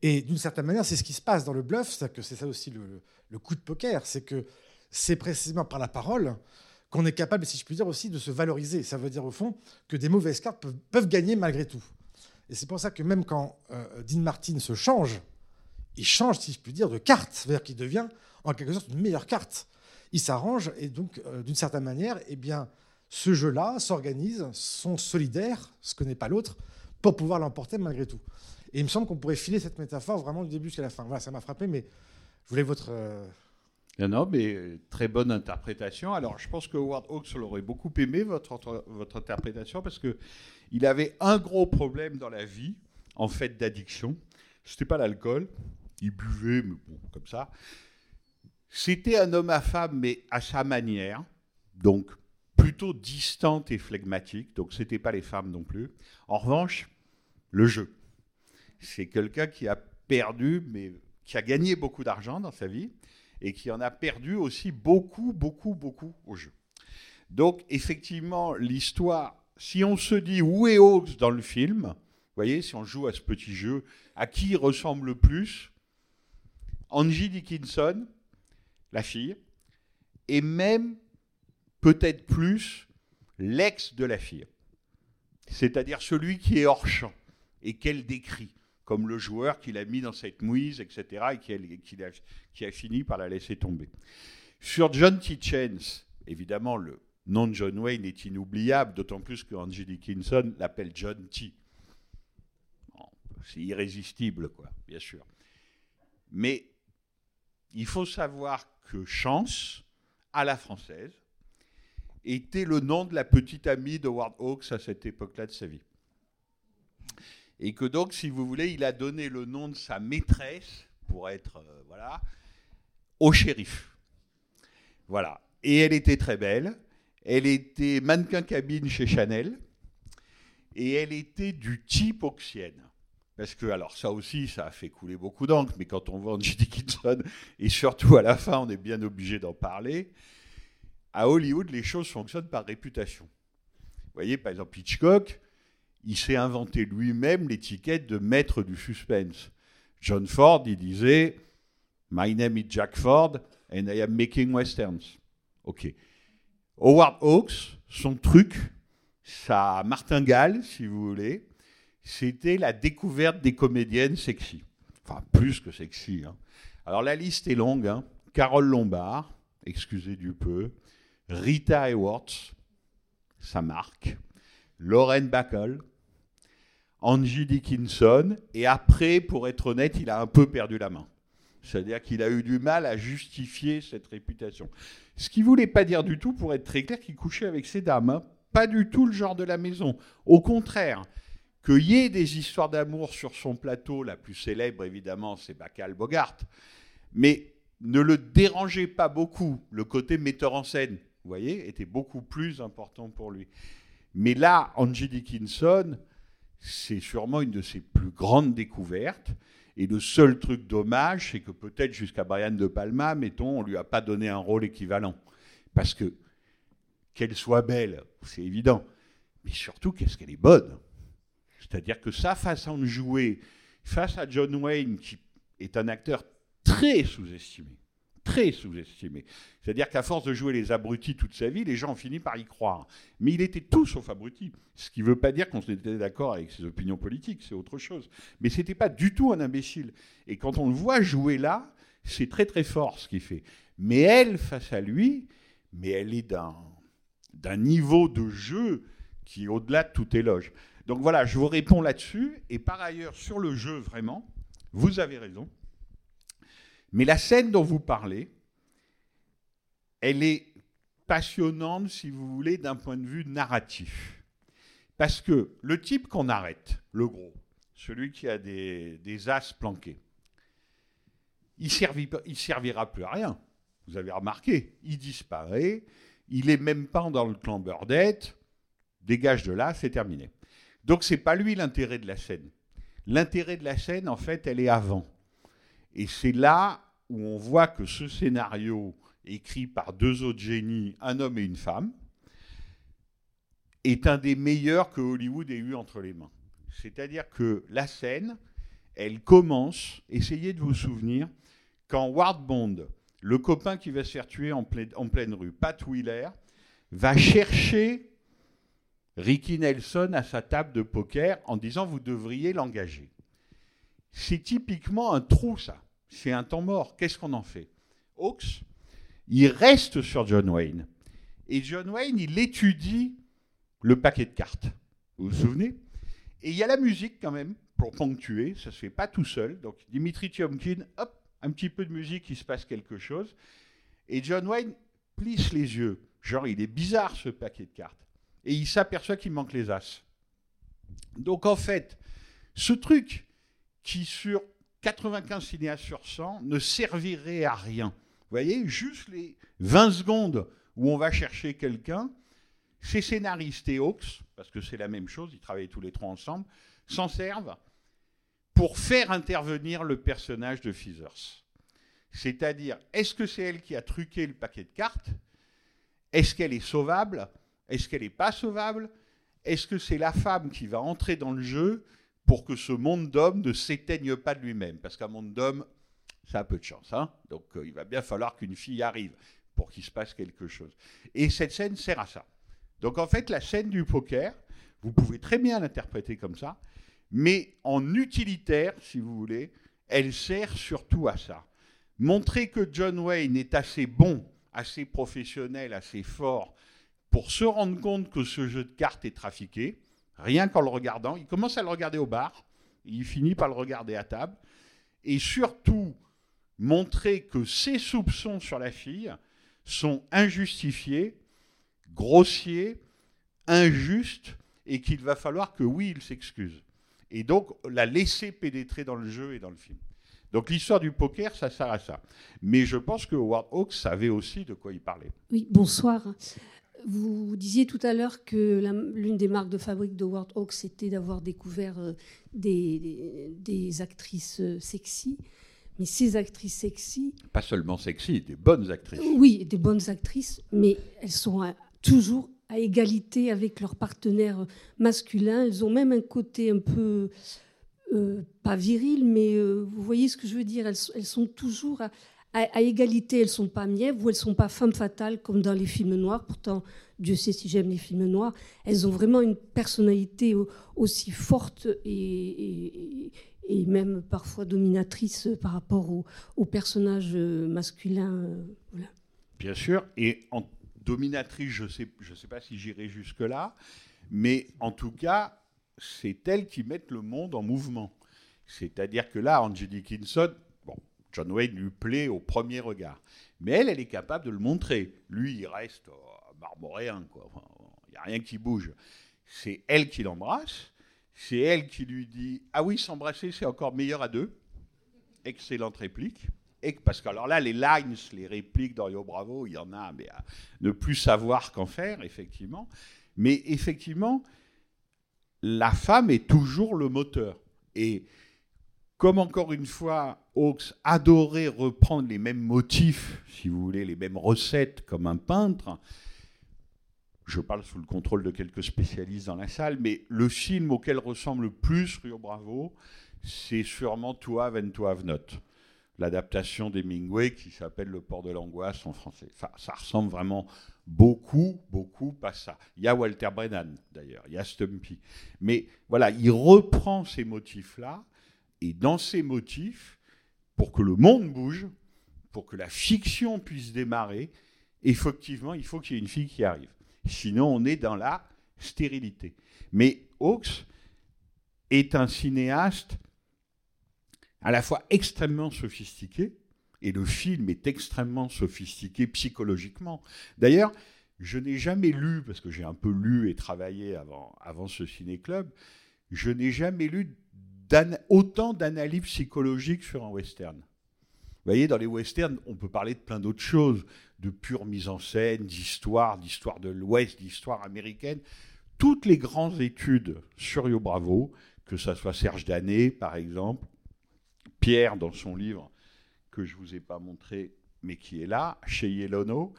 Speaker 11: Et d'une certaine manière, c'est ce qui se passe dans le bluff, c'est que c'est ça aussi le, coup de poker, c'est que c'est précisément par la parole qu'on est capable, si je puis dire, aussi de se valoriser. Ça veut dire au fond que des mauvaises cartes peuvent, gagner malgré tout. Et c'est pour ça que même quand euh, Dean Martin se change, il change, si je puis dire, de carte, c'est-à-dire qu'il devient en quelque sorte une meilleure carte. Il s'arrange et donc, euh, d'une certaine manière, eh bien, ce jeu-là s'organise, sont solidaires, ce que n'est pas l'autre, pour pouvoir l'emporter malgré tout. Et il me semble qu'on pourrait filer cette métaphore vraiment du début jusqu'à la fin. Voilà, ça m'a frappé, mais je voulais votre. euh,
Speaker 8: Non, mais euh, très bonne interprétation. Alors, je pense que Howard Hawks l'aurait beaucoup aimé, votre, votre interprétation, parce que il avait un gros problème dans la vie, en fait, d'addiction. C'était pas l'alcool. Il buvait, mais bon, comme ça. C'était un homme à femme, mais à sa manière. Donc, plutôt distante et flegmatique. Donc, c'était pas les femmes non plus. En revanche, le jeu. C'est quelqu'un qui a perdu, mais qui a gagné beaucoup d'argent dans sa vie et qui en a perdu aussi beaucoup, beaucoup, beaucoup au jeu. Donc, effectivement, l'histoire, si on se dit où est Hawks dans le film, vous voyez, si on joue à ce petit jeu, à qui ressemble le plus Angie Dickinson, la fille, et même peut-être plus l'ex de la fille. C'est-à-dire celui qui est hors champ et qu'elle décrit, comme le joueur qui l'a mis dans cette mouise, etc., et qui a, a- a fini par la laisser tomber. Sur John T. Chance, évidemment, le nom de John Wayne est inoubliable, d'autant plus que Angie Dickinson l'appelle John T. C'est irrésistible, quoi, bien sûr. Mais il faut savoir que Chance, à la française, était le nom de la petite amie de Howard Hawks à cette époque-là de sa vie. Et que donc, si vous voulez, il a donné le nom de sa maîtresse, pour être, euh, voilà, au shérif. Voilà. Et elle était très belle. Elle était mannequin cabine chez Chanel. Et elle était du type oxienne. Parce que, alors, ça aussi, ça a fait couler beaucoup d'encre, mais quand on voit Angie Dickinson, et surtout à la fin, on est bien obligé d'en parler, à Hollywood, les choses fonctionnent par réputation. Vous voyez, par exemple, Hitchcock, il s'est inventé lui-même l'étiquette de maître du suspense. John Ford, il disait My name is Jack Ford and I am making westerns. Ok. Howard Hawks, son truc, sa martingale, si vous voulez, c'était la découverte des comédiennes sexy. Enfin, plus que sexy. hein. Alors la liste est longue. hein. Carole Lombard, excusez du peu. Rita Hayworth, sa marque. Lauren Bacall. Angie Dickinson. Et après, pour être honnête, il a un peu perdu la main. C'est-à-dire qu'il a eu du mal à justifier cette réputation. Ce qui ne voulait pas dire du tout, pour être très clair, qu'il couchait avec ces dames. hein. Pas du tout le genre de la maison. Au contraire, qu'il y ait des histoires d'amour sur son plateau, la plus célèbre évidemment, c'est Bacall Bogart, mais ne le dérangez pas beaucoup. Le côté metteur en scène, vous voyez, était beaucoup plus important pour lui. Mais là, Angie Dickinson, c'est sûrement une de ses plus grandes découvertes. Et le seul truc dommage, c'est que peut-être jusqu'à Brian De Palma, mettons, on lui a pas donné un rôle équivalent. Parce que qu'elle soit belle, c'est évident. Mais surtout, qu'est-ce qu'elle est bonne. C'est-à-dire que sa façon de jouer face à John Wayne, qui est un acteur très sous-estimé, très sous-estimé. C'est-à-dire qu'à force de jouer les abrutis toute sa vie, les gens ont fini par y croire. Mais il était tout sauf abruti. Ce qui ne veut pas dire qu'on était d'accord avec ses opinions politiques, c'est autre chose. Mais ce n'était pas du tout un imbécile. Et quand on le voit jouer là, c'est très très fort ce qu'il fait. Mais elle, face à lui, mais elle est d'un d'un niveau de jeu qui est au-delà de tout éloge. Donc voilà, je vous réponds là-dessus. Et par ailleurs, sur le jeu, vraiment, vous avez raison. Mais la scène dont vous parlez, elle est passionnante, si vous voulez, d'un point de vue narratif. Parce que le type qu'on arrête, le gros, celui qui a des, as planqués, il ne servira plus à rien. Vous avez remarqué, il disparaît, il n'est même pas dans le clan Burdette, dégage de là, c'est terminé. Donc c'est pas lui l'intérêt de la scène. L'intérêt de la scène, en fait, elle est avant. Et c'est là où on voit que ce scénario, écrit par deux autres génies, un homme et une femme, est un des meilleurs que Hollywood ait eu entre les mains. C'est-à-dire que la scène, elle commence, essayez de vous souvenir, quand Ward Bond, le copain qui va se faire tuer en pleine, rue, Pat Wheeler, va chercher Ricky Nelson à sa table de poker en disant vous devriez l'engager. C'est typiquement un trou, ça. C'est un temps mort. Qu'est-ce qu'on en fait? Hawks, il reste sur John Wayne. Et John Wayne, il étudie le paquet de cartes. Vous vous souvenez? Et il y a la musique quand même, pour ponctuer, ça se fait pas tout seul. Donc Dimitri Tiomkin, hop, un petit peu de musique, il se passe quelque chose. Et John Wayne plisse les yeux. Genre, il est bizarre ce paquet de cartes. Et il s'aperçoit qu'il manque les as. Donc en fait, ce truc qui sur 95 cinéastes sur 100 ne servirait à rien. Vous voyez, juste les 20 secondes où on va chercher quelqu'un, ces scénaristes et Hawks, parce que c'est la même chose, ils travaillent tous les trois ensemble, s'en servent pour faire intervenir le personnage de Feathers. C'est-à-dire, est-ce que c'est elle qui a truqué le paquet de cartes? Est-ce qu'elle est sauvable? Est-ce qu'elle n'est pas sauvable? Est-ce que c'est la femme qui va entrer dans le jeu pour que ce monde d'hommes ne s'éteigne pas de lui-même Parce qu'un monde d'hommes, ça a peu de chance. Hein Donc euh, il va bien falloir qu'une fille arrive pour qu'il se passe quelque chose. Et cette scène sert à ça. Donc en fait, la scène du poker, vous pouvez très bien l'interpréter comme ça, mais en utilitaire, si vous voulez, elle sert surtout à ça. Montrer que John Wayne est assez bon, assez professionnel, assez fort pour se rendre compte que ce jeu de cartes est trafiqué, rien qu'en le regardant. Il commence à le regarder au bar, il finit par le regarder à table, et surtout montrer que ses soupçons sur la fille sont injustifiés, grossiers, injustes, et qu'il va falloir que oui, il s'excuse. Et donc la laisser pénétrer dans le jeu et dans le film. Donc l'histoire du poker, ça sert à ça. Mais je pense que Howard Hawks savait aussi de quoi il parlait.
Speaker 12: Oui, bonsoir. Vous disiez tout à l'heure que l'une des marques de fabrique de Howard Hawks, c'était d'avoir découvert euh, des, des, des, actrices euh, sexy. Mais ces actrices sexy...
Speaker 8: Pas seulement sexy, des bonnes actrices.
Speaker 12: Oui, des bonnes actrices, mais elles sont euh, toujours à égalité avec leurs partenaires masculins. Elles ont même un côté un peu... Euh, pas viril, mais euh, vous voyez ce que je veux dire. Elles, elles sont toujours à, à, égalité. Elles sont pas mièvres ou elles sont pas femmes fatales comme dans les films noirs. Pourtant, Dieu sait si j'aime les films noirs. Elles ont vraiment une personnalité aussi forte et, même parfois dominatrice par rapport aux au personnages masculins.
Speaker 8: Bien sûr. Et en dominatrice, je ne sais, sais pas si j'irai jusque-là, mais en tout cas, c'est elles qui mettent le monde en mouvement. C'est-à-dire que là, Angelique Kinson, bon, John Wayne lui plaît au premier regard. Mais elle, elle est capable de le montrer. Lui, il reste oh, marmoréen, quoi. Il n'y a rien qui bouge. C'est elle qui l'embrasse. C'est elle qui lui dit Ah oui, s'embrasser, c'est encore meilleur à deux. Excellente réplique. Et parce que alors là, les lines, les répliques d'Orio Bravo, il y en a, mais à ne plus savoir qu'en faire, effectivement. Mais effectivement, la femme est toujours le moteur. Et comme encore une fois, Hawks adorait reprendre les mêmes motifs, si vous voulez, les mêmes recettes comme un peintre, je parle sous le contrôle de quelques spécialistes dans la salle, mais le film auquel ressemble le plus Rio Bravo, c'est sûrement To Have and To Have Not l'adaptation d'Hemingway qui s'appelle Le port de l'angoisse en français. Ça ressemble vraiment beaucoup, beaucoup à ça. Il y a Walter Brennan d'ailleurs, il y a Stumpy. Mais voilà, il reprend ces motifs-là, et dans ces motifs, pour que le monde bouge, pour que la fiction puisse démarrer, effectivement, il faut qu'il y ait une fille qui arrive. Sinon, on est dans la stérilité. Mais Hawks est un cinéaste à la fois extrêmement sophistiqué, et le film est extrêmement sophistiqué psychologiquement. D'ailleurs, je n'ai jamais lu, parce que j'ai un peu lu et travaillé avant, avant ce ciné-club, je n'ai jamais lu autant d'analyses psychologiques sur un western. Vous voyez, dans les westerns, on peut parler de plein d'autres choses, de pure mise en scène, d'histoire, d'histoire de l'Ouest, d'histoire américaine. Toutes les grandes études sur Yo Bravo, que ce soit Serge Danet, par exemple, Pierre dans son livre que je ne vous ai pas montré, mais qui est là, chez Yelono,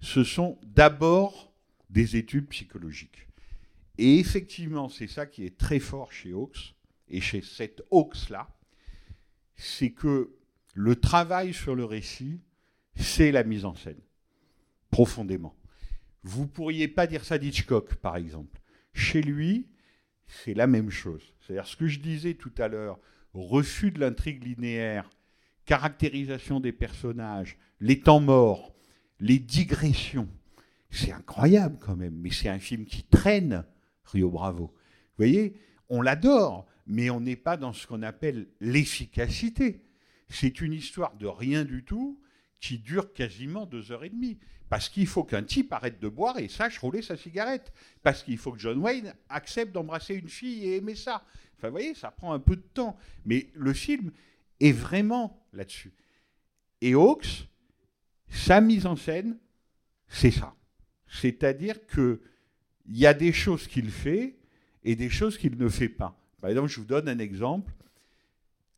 Speaker 8: ce sont d'abord des études psychologiques. Et effectivement, c'est ça qui est très fort chez Hawks, et chez cette Hawks-là, c'est que le travail sur le récit, c'est la mise en scène, profondément. Vous pourriez pas dire ça d'Hitchcock, par exemple. Chez lui, c'est la même chose. C'est-à-dire ce que je disais tout à l'heure refus de l'intrigue linéaire, caractérisation des personnages, les temps morts, les digressions. C'est incroyable quand même, mais c'est un film qui traîne, Rio Bravo. Vous voyez, on l'adore. Mais on n'est pas dans ce qu'on appelle l'efficacité. C'est une histoire de rien du tout qui dure quasiment deux heures et demie. Parce qu'il faut qu'un type arrête de boire et sache rouler sa cigarette. Parce qu'il faut que John Wayne accepte d'embrasser une fille et aimer ça. Enfin, vous voyez, ça prend un peu de temps. Mais le film est vraiment là-dessus. Et Hawks, sa mise en scène, c'est ça. C'est-à-dire qu'il y a des choses qu'il fait et des choses qu'il ne fait pas. Par exemple, je vous donne un exemple.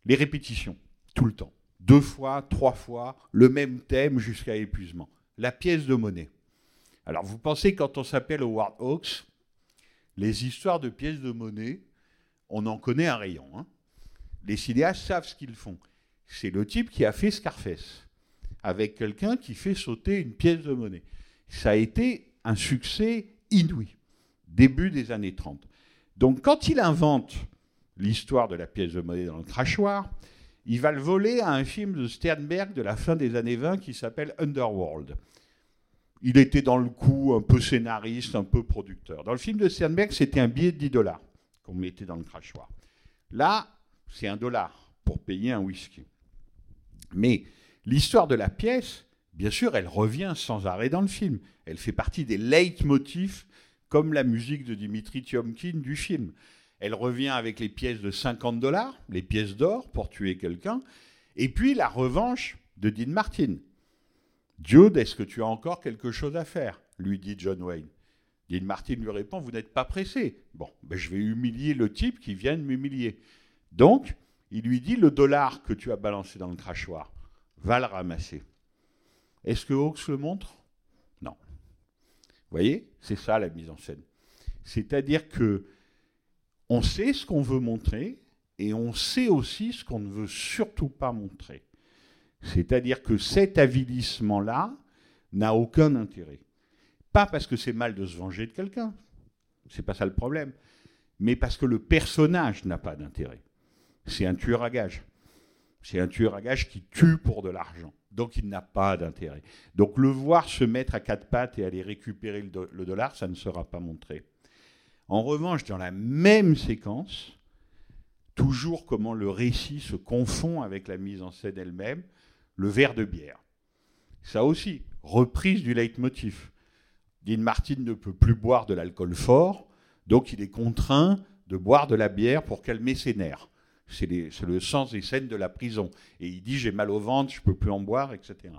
Speaker 8: Les répétitions, tout le temps. Deux fois, trois fois, le même thème jusqu'à épuisement. La pièce de monnaie. Alors, vous pensez, quand on s'appelle Howard Hawks, les histoires de pièces de monnaie, on en connaît un rayon. Hein. Les cinéastes savent ce qu'ils font. C'est le type qui a fait Scarface, avec quelqu'un qui fait sauter une pièce de monnaie. Ça a été un succès inouï, début des années 30. Donc quand il invente l'histoire de la pièce de monnaie dans le crachoir, il va le voler à un film de Sternberg de la fin des années 20 qui s'appelle Underworld. Il était dans le coup un peu scénariste, un peu producteur. Dans le film de Sternberg, c'était un billet de 10 dollars qu'on mettait dans le crachoir. Là, c'est un dollar pour payer un whisky. Mais l'histoire de la pièce, bien sûr, elle revient sans arrêt dans le film. Elle fait partie des leitmotifs, comme la musique de Dimitri Tiomkin du film. Elle revient avec les pièces de 50 dollars, les pièces d'or pour tuer quelqu'un, et puis la revanche de Dean Martin. Jude, est-ce que tu as encore quelque chose à faire? lui dit John Wayne. Dean Martin lui répond Vous n'êtes pas pressé. Bon, ben je vais humilier le type qui vient de m'humilier. Donc, il lui dit Le dollar que tu as balancé dans le crachoir, va le ramasser. Est-ce que Hawks le montre? Non. Vous voyez C'est ça la mise en scène. C'est-à-dire que on sait ce qu'on veut montrer et on sait aussi ce qu'on ne veut surtout pas montrer. C'est-à-dire que cet avilissement-là n'a aucun intérêt. Pas parce que c'est mal de se venger de quelqu'un, c'est pas ça le problème, mais parce que le personnage n'a pas d'intérêt. C'est un tueur à gages. C'est un tueur à gages qui tue pour de l'argent. Donc il n'a pas d'intérêt. Donc le voir se mettre à quatre pattes et aller récupérer le dollar, ça ne sera pas montré. En revanche, dans la même séquence, toujours comment le récit se confond avec la mise en scène elle-même, le verre de bière. Ça aussi, reprise du leitmotiv. Dean Martin ne peut plus boire de l'alcool fort, donc il est contraint de boire de la bière pour calmer ses nerfs. C'est le sens des scènes de la prison. Et il dit j'ai mal au ventre, je ne peux plus en boire, etc.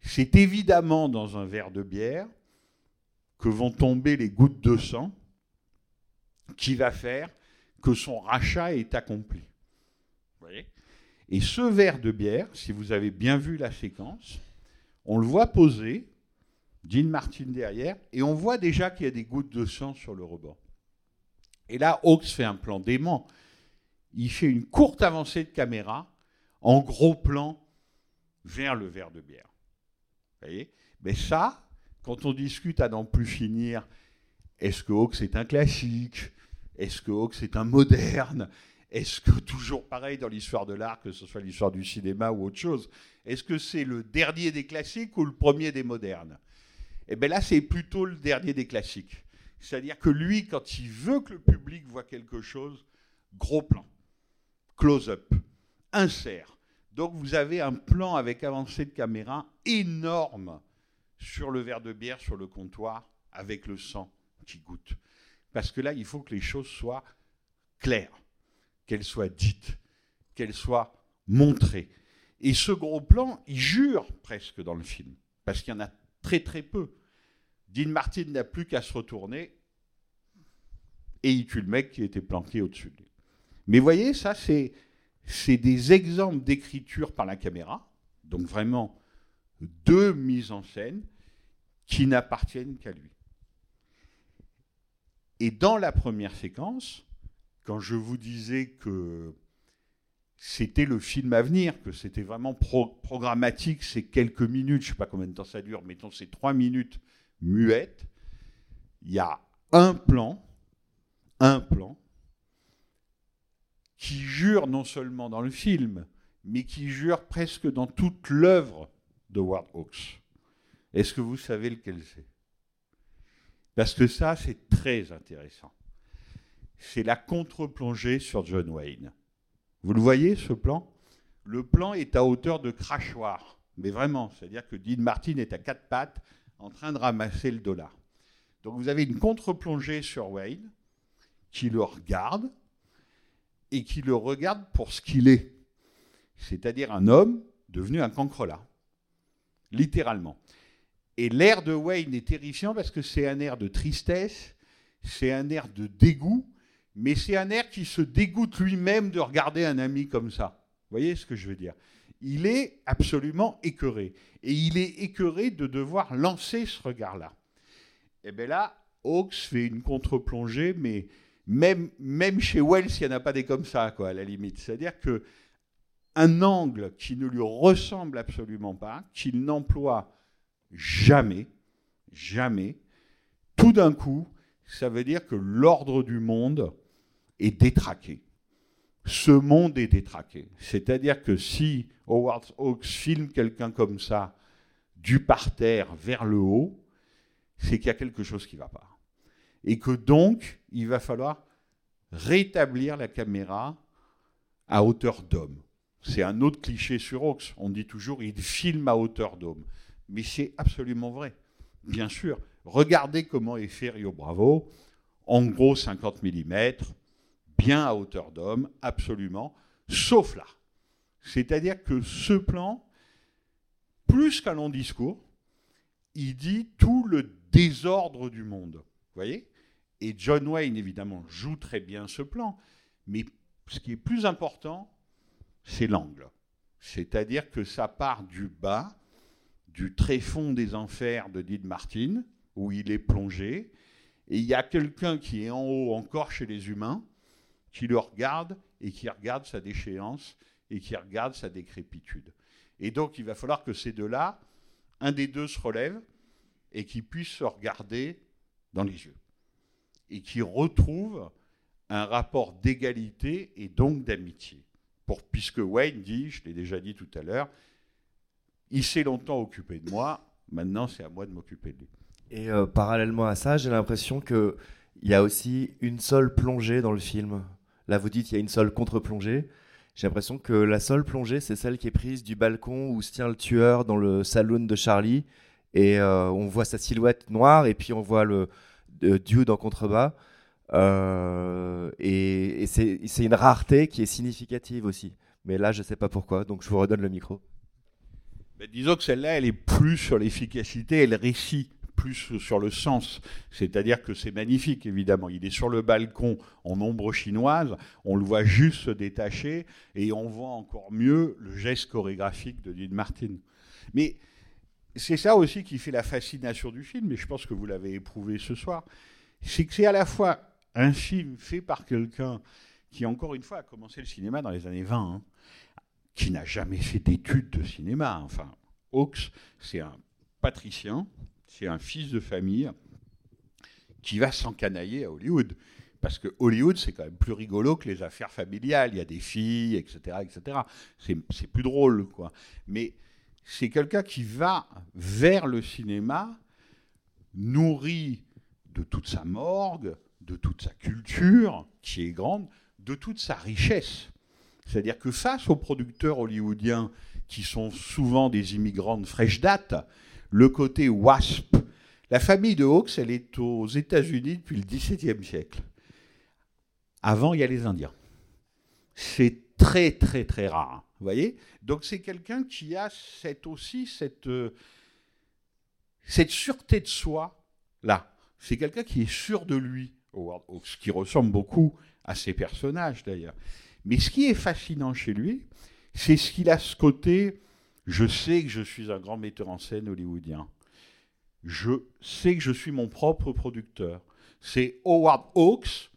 Speaker 8: C'est évidemment dans un verre de bière que vont tomber les gouttes de sang qui va faire que son rachat est accompli. Et ce verre de bière, si vous avez bien vu la séquence, on le voit poser, Dean Martin derrière, et on voit déjà qu'il y a des gouttes de sang sur le rebord. Et là, Hawks fait un plan dément. Il fait une courte avancée de caméra en gros plan vers le verre de bière. Vous voyez? Mais ça, quand on discute à n'en plus finir, est-ce que Hawks est un classique? Est-ce que Hawks est un moderne? Est-ce que, toujours pareil dans l'histoire de l'art, que ce soit l'histoire du cinéma ou autre chose, est-ce que c'est le dernier des classiques ou le premier des modernes? Eh bien là, c'est plutôt le dernier des classiques. C'est-à-dire que lui, quand il veut que le public voit quelque chose, gros plan, close-up, insert. Donc vous avez un plan avec avancée de caméra énorme sur le verre de bière, sur le comptoir, avec le sang qui goûte. Parce que là, il faut que les choses soient claires, qu'elles soient dites, qu'elles soient montrées. Et ce gros plan, il jure presque dans le film, parce qu'il y en a très très peu. Dean Martin n'a plus qu'à se retourner et il tue le mec qui était planqué au-dessus de lui. Mais voyez, ça, c'est, c'est des exemples d'écriture par la caméra, donc vraiment deux mises en scène qui n'appartiennent qu'à lui. Et dans la première séquence, quand je vous disais que c'était le film à venir, que c'était vraiment programmatique, c'est quelques minutes, je ne sais pas combien de temps ça dure, mettons c'est trois minutes muettes, il y a un plan, un plan, qui jure non seulement dans le film, mais qui jure presque dans toute l'œuvre de Ward Hawks. Est-ce que vous savez lequel c'est? Parce que ça, c'est très intéressant. c'est la contre-plongée sur John Wayne. Vous le voyez, ce plan? Le plan est à hauteur de crachoir. Mais vraiment, c'est-à-dire que Dean Martin est à quatre pattes en train de ramasser le dollar. Donc vous avez une contre-plongée sur Wayne qui le regarde et qui le regarde pour ce qu'il est. C'est-à-dire un homme devenu un cancrelat. Littéralement. Et l'air de Wayne est terrifiant parce que c'est un air de tristesse, c'est un air de dégoût, mais c'est un air qui se dégoûte lui-même de regarder un ami comme ça. Vous voyez ce que je veux dire? Il est absolument écœuré. Et il est écœuré de devoir lancer ce regard-là. Et bien là, Hawks fait une contre-plongée, mais même, même chez Wells, il n'y en a pas des comme ça, quoi, à la limite. C'est-à-dire que un angle qui ne lui ressemble absolument pas, qu'il n'emploie jamais, jamais, tout d'un coup, ça veut dire que l'ordre du monde est détraqué. Ce monde est détraqué. C'est-à-dire que si Howard Hawks filme quelqu'un comme ça, du parterre vers le haut, c'est qu'il y a quelque chose qui ne va pas. Et que donc, il va falloir rétablir la caméra à hauteur d'homme. C'est un autre cliché sur Hawks. On dit toujours il filme à hauteur d'homme. Mais c'est absolument vrai. Bien sûr. Regardez comment est fait Rio Bravo. En gros, 50 mm, bien à hauteur d'homme, absolument, sauf là. C'est-à-dire que ce plan, plus qu'un long discours, il dit tout le désordre du monde. Vous voyez? Et John Wayne, évidemment, joue très bien ce plan. Mais ce qui est plus important, c'est l'angle. C'est-à-dire que ça part du bas, du tréfonds des enfers de Dean Martin, où il est plongé, et il y a quelqu'un qui est en haut encore chez les humains, qui le regarde et qui regarde sa déchéance et qui regarde sa décrépitude. Et donc il va falloir que ces deux-là, un des deux se relève et qui puisse se regarder dans les yeux et qui retrouve un rapport d'égalité et donc d'amitié. Pour, puisque Wayne dit, je l'ai déjà dit tout à l'heure, il s'est longtemps occupé de moi, maintenant c'est à moi de m'occuper de lui.
Speaker 10: Et euh, parallèlement à ça, j'ai l'impression qu'il y a aussi une seule plongée dans le film. Là, vous dites qu'il y a une seule contre-plongée. J'ai l'impression que la seule plongée, c'est celle qui est prise du balcon où se tient le tueur dans le saloon de Charlie. Et euh, on voit sa silhouette noire, et puis on voit le Dude en contrebas. Euh, et c'est une rareté qui est significative aussi. Mais là, je ne sais pas pourquoi, donc je vous redonne le micro.
Speaker 8: Ben, disons que celle-là, elle est plus sur l'efficacité et le récit, plus sur le sens. C'est-à-dire que c'est magnifique, évidemment. Il est sur le balcon en ombre chinoise, on le voit juste se détacher, et on voit encore mieux le geste chorégraphique de Dean Martin. Mais c'est ça aussi qui fait la fascination du film, et je pense que vous l'avez éprouvé ce soir. C'est que c'est à la fois un film fait par quelqu'un qui, encore une fois, a commencé le cinéma dans les années 20, hein, qui n'a jamais fait d'études de cinéma. Enfin, Hawks, c'est un patricien, c'est un fils de famille qui va s'encanailler à Hollywood. Parce que Hollywood, c'est quand même plus rigolo que les affaires familiales. Il y a des filles, etc. etc. C'est plus drôle, quoi. Mais c'est quelqu'un qui va vers le cinéma nourri de toute sa morgue, de toute sa culture, qui est grande, de toute sa richesse. C'est-à-dire que face aux producteurs hollywoodiens, qui sont souvent des immigrants de fraîche date, le côté WASP, la famille de Hawks, elle est aux États-Unis depuis le XVIIe siècle. Avant, il y a les Indiens. C'est très, très, très rare. Vous voyez? Donc, c'est quelqu'un qui a cette, aussi cette, euh, cette sûreté de soi là. C'est quelqu'un qui est sûr de lui ce qui ressemble beaucoup à ses personnages d'ailleurs. Mais ce qui est fascinant chez lui, c'est ce qu'il a ce côté, je sais que je suis un grand metteur en scène hollywoodien. Je sais que je suis mon propre producteur. C'est Howard Hawks,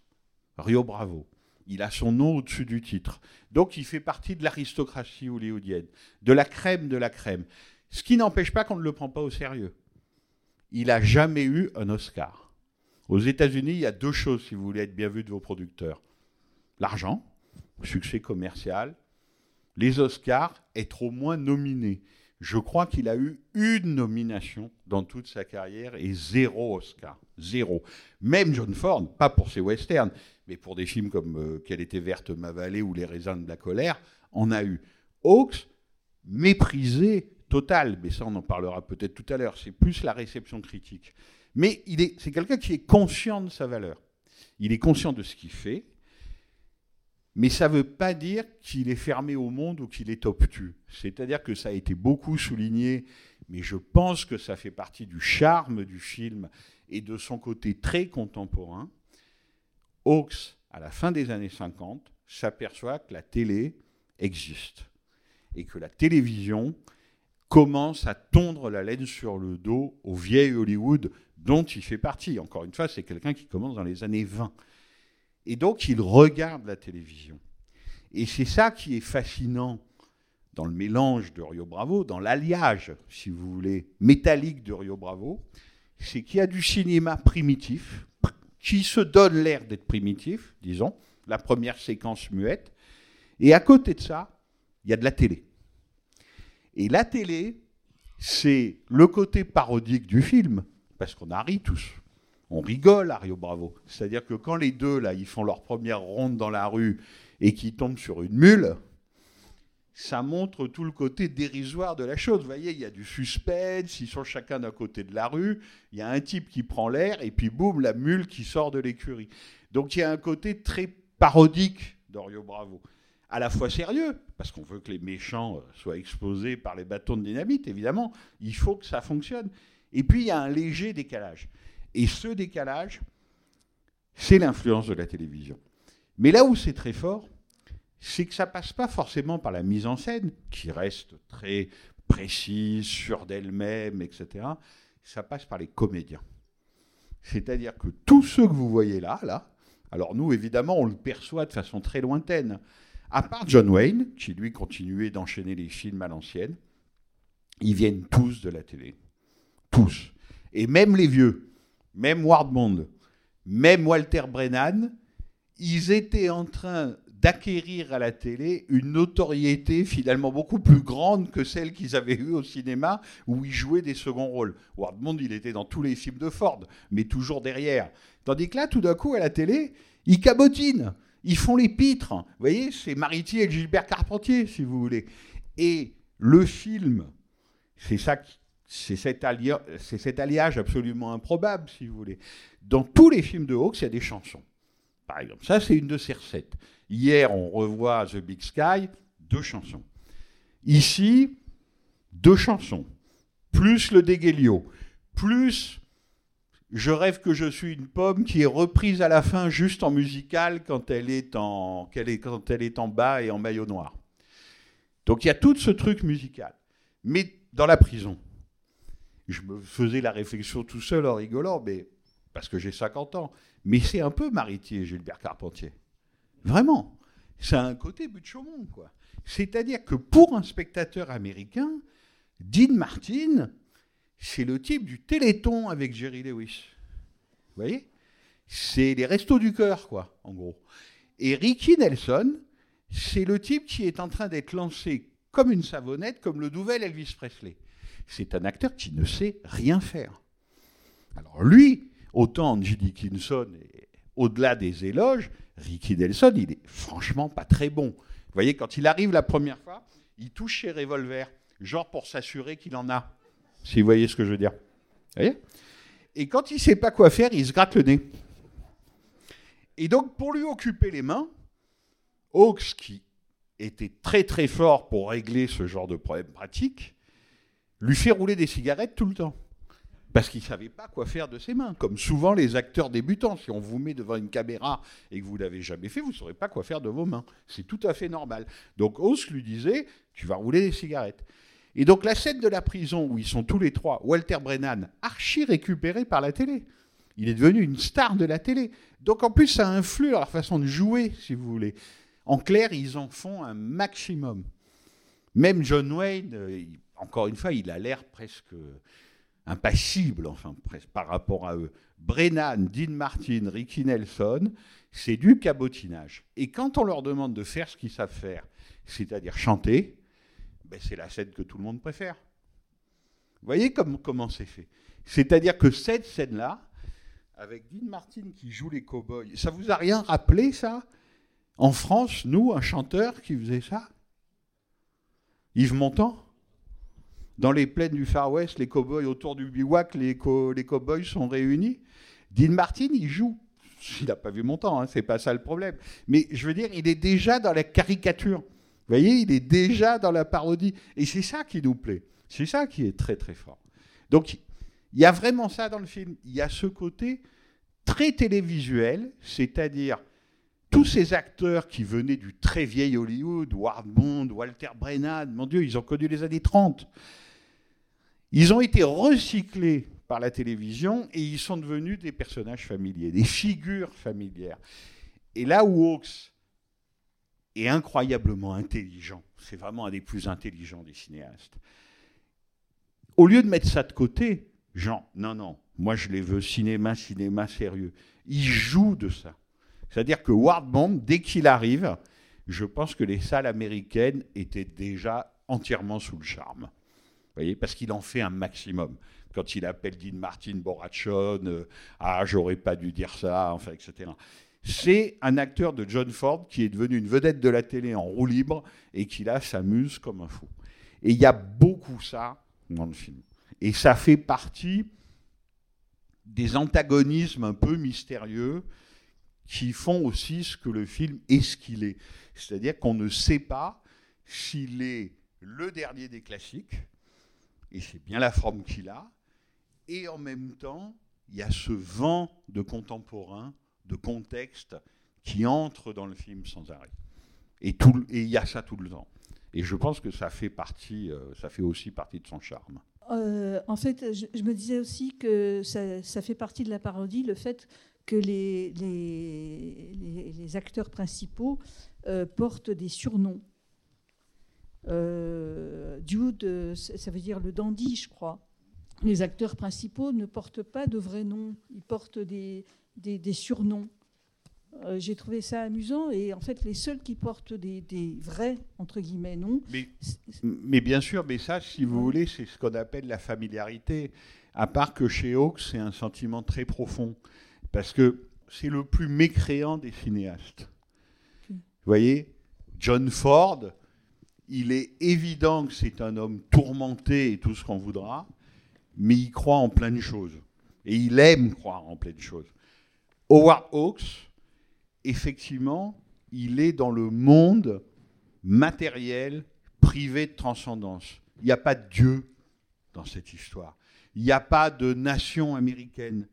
Speaker 8: Rio Bravo. Il a son nom au-dessus du titre. Donc il fait partie de l'aristocratie hollywoodienne, de la crème de la crème. Ce qui n'empêche pas qu'on ne le prend pas au sérieux. Il n'a jamais eu un Oscar. Aux États-Unis, il y a deux choses si vous voulez être bien vu de vos producteurs l'argent, succès commercial, les Oscars, être au moins nominé. Je crois qu'il a eu une nomination dans toute sa carrière et zéro Oscar. Zéro. Même John Ford, pas pour ses westerns, mais pour des films comme euh, Quelle était verte ma vallée ou Les raisins de la colère, on a eu Hawks méprisé total, mais ça on en parlera peut-être tout à l'heure, c'est plus la réception critique. Mais il est, c'est quelqu'un qui est conscient de sa valeur. Il est conscient de ce qu'il fait, mais ça ne veut pas dire qu'il est fermé au monde ou qu'il est obtus. C'est-à-dire que ça a été beaucoup souligné, mais je pense que ça fait partie du charme du film et de son côté très contemporain. Hawks, à la fin des années 50, s'aperçoit que la télé existe et que la télévision commence à tondre la laine sur le dos au vieil Hollywood dont il fait partie. Encore une fois, c'est quelqu'un qui commence dans les années 20. Et donc, il regarde la télévision. Et c'est ça qui est fascinant dans le mélange de Rio Bravo, dans l'alliage, si vous voulez, métallique de Rio Bravo, c'est qu'il y a du cinéma primitif, qui se donne l'air d'être primitif, disons, la première séquence muette, et à côté de ça, il y a de la télé. Et la télé, c'est le côté parodique du film, parce qu'on a ri tous. On rigole à Rio Bravo. C'est-à-dire que quand les deux, là, ils font leur première ronde dans la rue et qu'ils tombent sur une mule, ça montre tout le côté dérisoire de la chose. Vous voyez, il y a du suspense, ils sont chacun d'un côté de la rue, il y a un type qui prend l'air, et puis boum, la mule qui sort de l'écurie. Donc il y a un côté très parodique d'Orio Bravo à la fois sérieux, parce qu'on veut que les méchants euh, soient exposés par les bâtons de dynamite, évidemment, il faut que ça fonctionne. Et puis il y a un léger décalage. Et ce décalage, c'est l'influence de la télévision. Mais là où c'est très fort, c'est que ça passe pas forcément par la mise en scène, qui reste très précise, sûre d'elle-même, etc. Ça passe par les comédiens. C'est-à-dire que tous ceux que vous voyez là, là, alors nous, évidemment, on le perçoit de façon très lointaine. À part John Wayne, qui lui continuait d'enchaîner les films à l'ancienne, ils viennent tous de la télé. Tous. Et même les vieux, même Ward Bond, même Walter Brennan, ils étaient en train d'acquérir à la télé une notoriété finalement beaucoup plus grande que celle qu'ils avaient eue au cinéma où ils jouaient des seconds rôles. Ward Bond, il était dans tous les films de Ford, mais toujours derrière. Tandis que là, tout d'un coup, à la télé, ils cabotinent. Ils font les pitres. Vous voyez, c'est Maritier et Gilbert Carpentier, si vous voulez. Et le film, c'est ça c'est cet, alliage absolument improbable, si vous voulez. Dans tous les films de Hawks, il y a des chansons. Par exemple, ça, c'est une de ces recettes. Hier, on revoit The Big Sky, deux chansons. Ici, deux chansons. Plus le Déguelio, plus je rêve que je suis une pomme qui est reprise à la fin juste en musical quand elle est en, quand elle est en bas et en maillot noir. Donc il y a tout ce truc musical. Mais dans la prison, je me faisais la réflexion tout seul en rigolant, mais parce que j'ai 50 ans. Mais c'est un peu Maritier, Gilbert Carpentier. Vraiment. C'est un côté but de Chaumont, quoi. C'est-à-dire que pour un spectateur américain, Dean Martin, c'est le type du Téléthon avec Jerry Lewis. Vous voyez? C'est les restos du cœur, quoi, en gros. Et Ricky Nelson, c'est le type qui est en train d'être lancé comme une savonnette, comme le nouvel Elvis Presley. C'est un acteur qui ne sait rien faire. Alors lui, autant J. Dickinson au-delà des éloges, Ricky Nelson, il est franchement pas très bon. Vous voyez, quand il arrive la première fois, il touche ses revolvers, genre pour s'assurer qu'il en a si vous voyez ce que je veux dire. voyez? Et quand il sait pas quoi faire, il se gratte le nez. Et donc, pour lui occuper les mains, Hawks, qui était très très fort pour régler ce genre de problème pratique, lui fait rouler des cigarettes tout le temps. Parce qu'il ne savait pas quoi faire de ses mains. Comme souvent les acteurs débutants, si on vous met devant une caméra et que vous l'avez jamais fait, vous ne saurez pas quoi faire de vos mains. C'est tout à fait normal. Donc Hawks lui disait, tu vas rouler des cigarettes. Et donc la scène de la prison où ils sont tous les trois, Walter Brennan, archi récupéré par la télé. Il est devenu une star de la télé. Donc en plus, ça influe leur façon de jouer, si vous voulez. En clair, ils en font un maximum. Même John Wayne, euh, encore une fois, il a l'air presque impassible, enfin, presque par rapport à eux. Brennan, Dean Martin, Ricky Nelson, c'est du cabotinage. Et quand on leur demande de faire ce qu'ils savent faire, c'est-à-dire chanter, ben, c'est la scène que tout le monde préfère. Vous voyez comment c'est fait C'est-à-dire que cette scène-là, avec Dean Martin qui joue les cow-boys. Ça vous a rien rappelé, ça? En France, nous, un chanteur qui faisait ça? Yves Montand? Dans les plaines du Far West, les cow-boys autour du bivouac, les, co cow-boys sont réunis. Dean Martin, il joue. Il n'a pas vu mon temps, hein, c'est pas ça le problème. Mais je veux dire, il est déjà dans la caricature. Vous voyez, il est déjà dans la parodie. Et c'est ça qui nous plaît. C'est ça qui est très très fort. Donc, il y a vraiment ça dans le film. Il y a ce côté très télévisuel, c'est-à-dire tous ces acteurs qui venaient du très vieil Hollywood, Ward Bond, Walter Brennan, mon Dieu, ils ont connu les années 30. Ils ont été recyclés par la télévision et ils sont devenus des personnages familiers, des figures familières. Et là où Hawks est incroyablement intelligent, c'est vraiment un des plus intelligents des cinéastes, au lieu de mettre ça de côté, Jean, non, non, moi je les veux cinéma, cinéma sérieux. Il joue de ça. C'est-à-dire que Ward Bond, dès qu'il arrive, je pense que les salles américaines étaient déjà entièrement sous le charme. Voyez, parce qu'il en fait un maximum. Quand il appelle Dean Martin Borachon, euh, ah, j'aurais pas dû dire ça, enfin, etc. C'est un acteur de John Ford qui est devenu une vedette de la télé en roue libre et qui là s'amuse comme un fou. Et il y a beaucoup ça dans le film. Et ça fait partie des antagonismes un peu mystérieux qui font aussi ce que le film est ce qu'il est. C'est-à-dire qu'on ne sait pas s'il est le dernier des classiques, et c'est bien la forme qu'il a, et en même temps, il y a ce vent de contemporain, de contexte, qui entre dans le film sans arrêt. Et, il y a ça tout le temps. Et je pense que ça fait, partie, euh, ça fait aussi partie de son charme.
Speaker 9: Euh, en fait, je, me disais aussi que ça, fait partie de la parodie, le fait que les, les, acteurs principaux euh, portent des surnoms. Euh, Dude, ça veut dire le dandy, je crois. Les acteurs principaux ne portent pas de vrais noms, ils portent des, des surnoms. Euh, j'ai trouvé ça amusant et en fait les seuls qui portent des, vrais entre guillemets noms.
Speaker 8: Mais, bien sûr, mais ça, si vous voulez, c'est ce qu'on appelle la familiarité. À part que chez Hawks, c'est un sentiment très profond parce que c'est le plus mécréant des cinéastes. Vous voyez, John Ford, il est évident que c'est un homme tourmenté et tout ce qu'on voudra, mais il croit en plein de choses et il aime croire en plein de choses. Howard Hawks, effectivement, il est dans le monde matériel, privé de transcendance. Il n'y a pas de Dieu dans cette histoire. Il n'y a pas de nation américaine.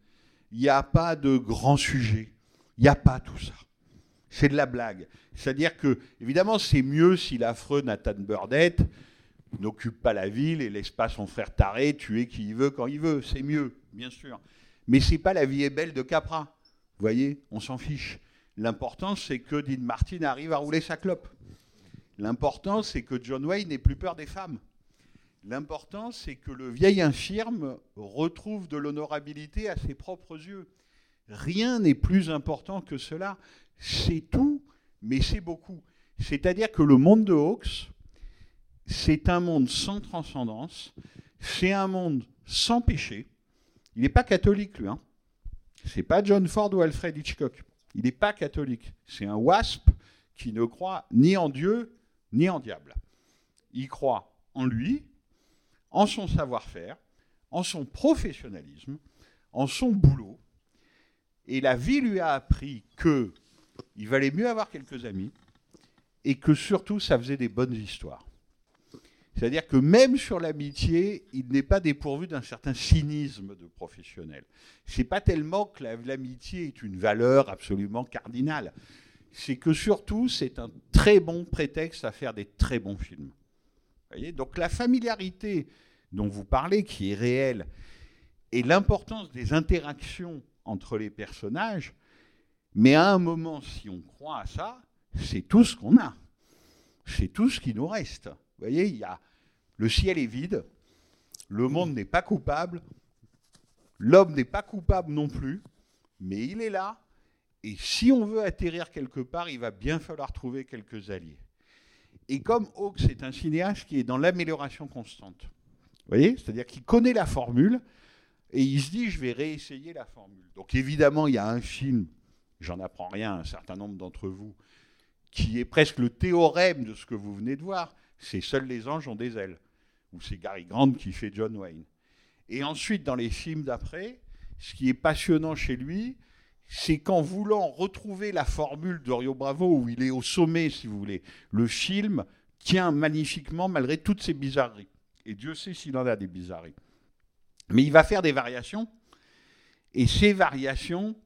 Speaker 8: Il n'y a pas de grand sujet. Il n'y a pas tout ça. C'est de la blague. C'est-à-dire que, évidemment, c'est mieux si l'affreux Nathan Burdett n'occupe pas la ville et laisse pas son frère taré tuer qui il veut quand il veut. C'est mieux, bien sûr. Mais c'est pas la vie est belle de Capra. Vous voyez, on s'en fiche. L'important, c'est que Dean Martin arrive à rouler sa clope. L'important, c'est que John Wayne n'ait plus peur des femmes. L'important, c'est que le vieil infirme retrouve de l'honorabilité à ses propres yeux. Rien n'est plus important que cela. C'est tout, mais c'est beaucoup. C'est-à-dire que le monde de Hawks, c'est un monde sans transcendance, c'est un monde sans péché. Il n'est pas catholique, lui. Hein. C'est pas John Ford ou Alfred Hitchcock. Il n'est pas catholique. C'est un wasp qui ne croit ni en Dieu ni en diable. Il croit en lui, en son savoir-faire, en son professionnalisme, en son boulot. Et la vie lui a appris que il valait mieux avoir quelques amis et que surtout ça faisait des bonnes histoires. C'est-à-dire que même sur l'amitié, il n'est pas dépourvu d'un certain cynisme de professionnel. C'est pas tellement que l'amitié est une valeur absolument cardinale. C'est que surtout, c'est un très bon prétexte à faire des très bons films. Voyez? Donc la familiarité dont vous parlez, qui est réelle, et l'importance des interactions entre les personnages, mais à un moment, si on croit à ça, c'est tout ce qu'on a. C'est tout ce qui nous reste. Vous voyez, il y a, le ciel est vide, le monde n'est pas coupable, l'homme n'est pas coupable non plus, mais il est là. Et si on veut atterrir quelque part, il va bien falloir trouver quelques alliés. Et comme Hawks est un cinéaste qui est dans l'amélioration constante, vous voyez, c'est-à-dire qu'il connaît la formule, Et il se dit, je vais réessayer la formule. Donc évidemment, il y a un film, j'en apprends rien, un certain nombre d'entre vous, qui est presque le théorème de ce que vous venez de voir. C'est Seuls les anges ont des ailes, où c'est Gary Grant qui fait John Wayne. Et ensuite, dans les films d'après, ce qui est passionnant chez lui, c'est qu'en voulant retrouver la formule de Rio Bravo, où il est au sommet, si vous voulez, le film tient magnifiquement malgré toutes ces bizarreries. Et Dieu sait s'il en a des bizarreries. Mais il va faire des variations. Et ces variations,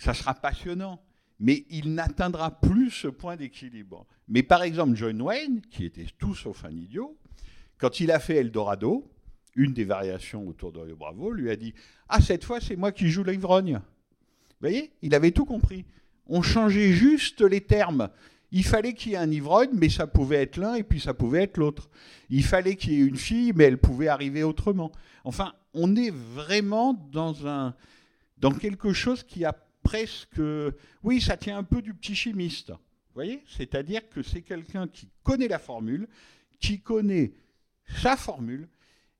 Speaker 8: ça sera passionnant. Mais il n'atteindra plus ce point d'équilibre. Mais par exemple, John Wayne, qui était tout sauf un idiot, quand il a fait Eldorado, une des variations autour de Bravo, lui a dit Ah, cette fois, c'est moi qui joue l'ivrogne. Vous voyez Il avait tout compris. On changeait juste les termes. Il fallait qu'il y ait un ivrogne, mais ça pouvait être l'un et puis ça pouvait être l'autre. Il fallait qu'il y ait une fille, mais elle pouvait arriver autrement. Enfin, on est vraiment dans, un, dans quelque chose qui a presque... Oui, ça tient un peu du petit chimiste. Voyez C'est-à-dire que c'est quelqu'un qui connaît la formule, qui connaît sa formule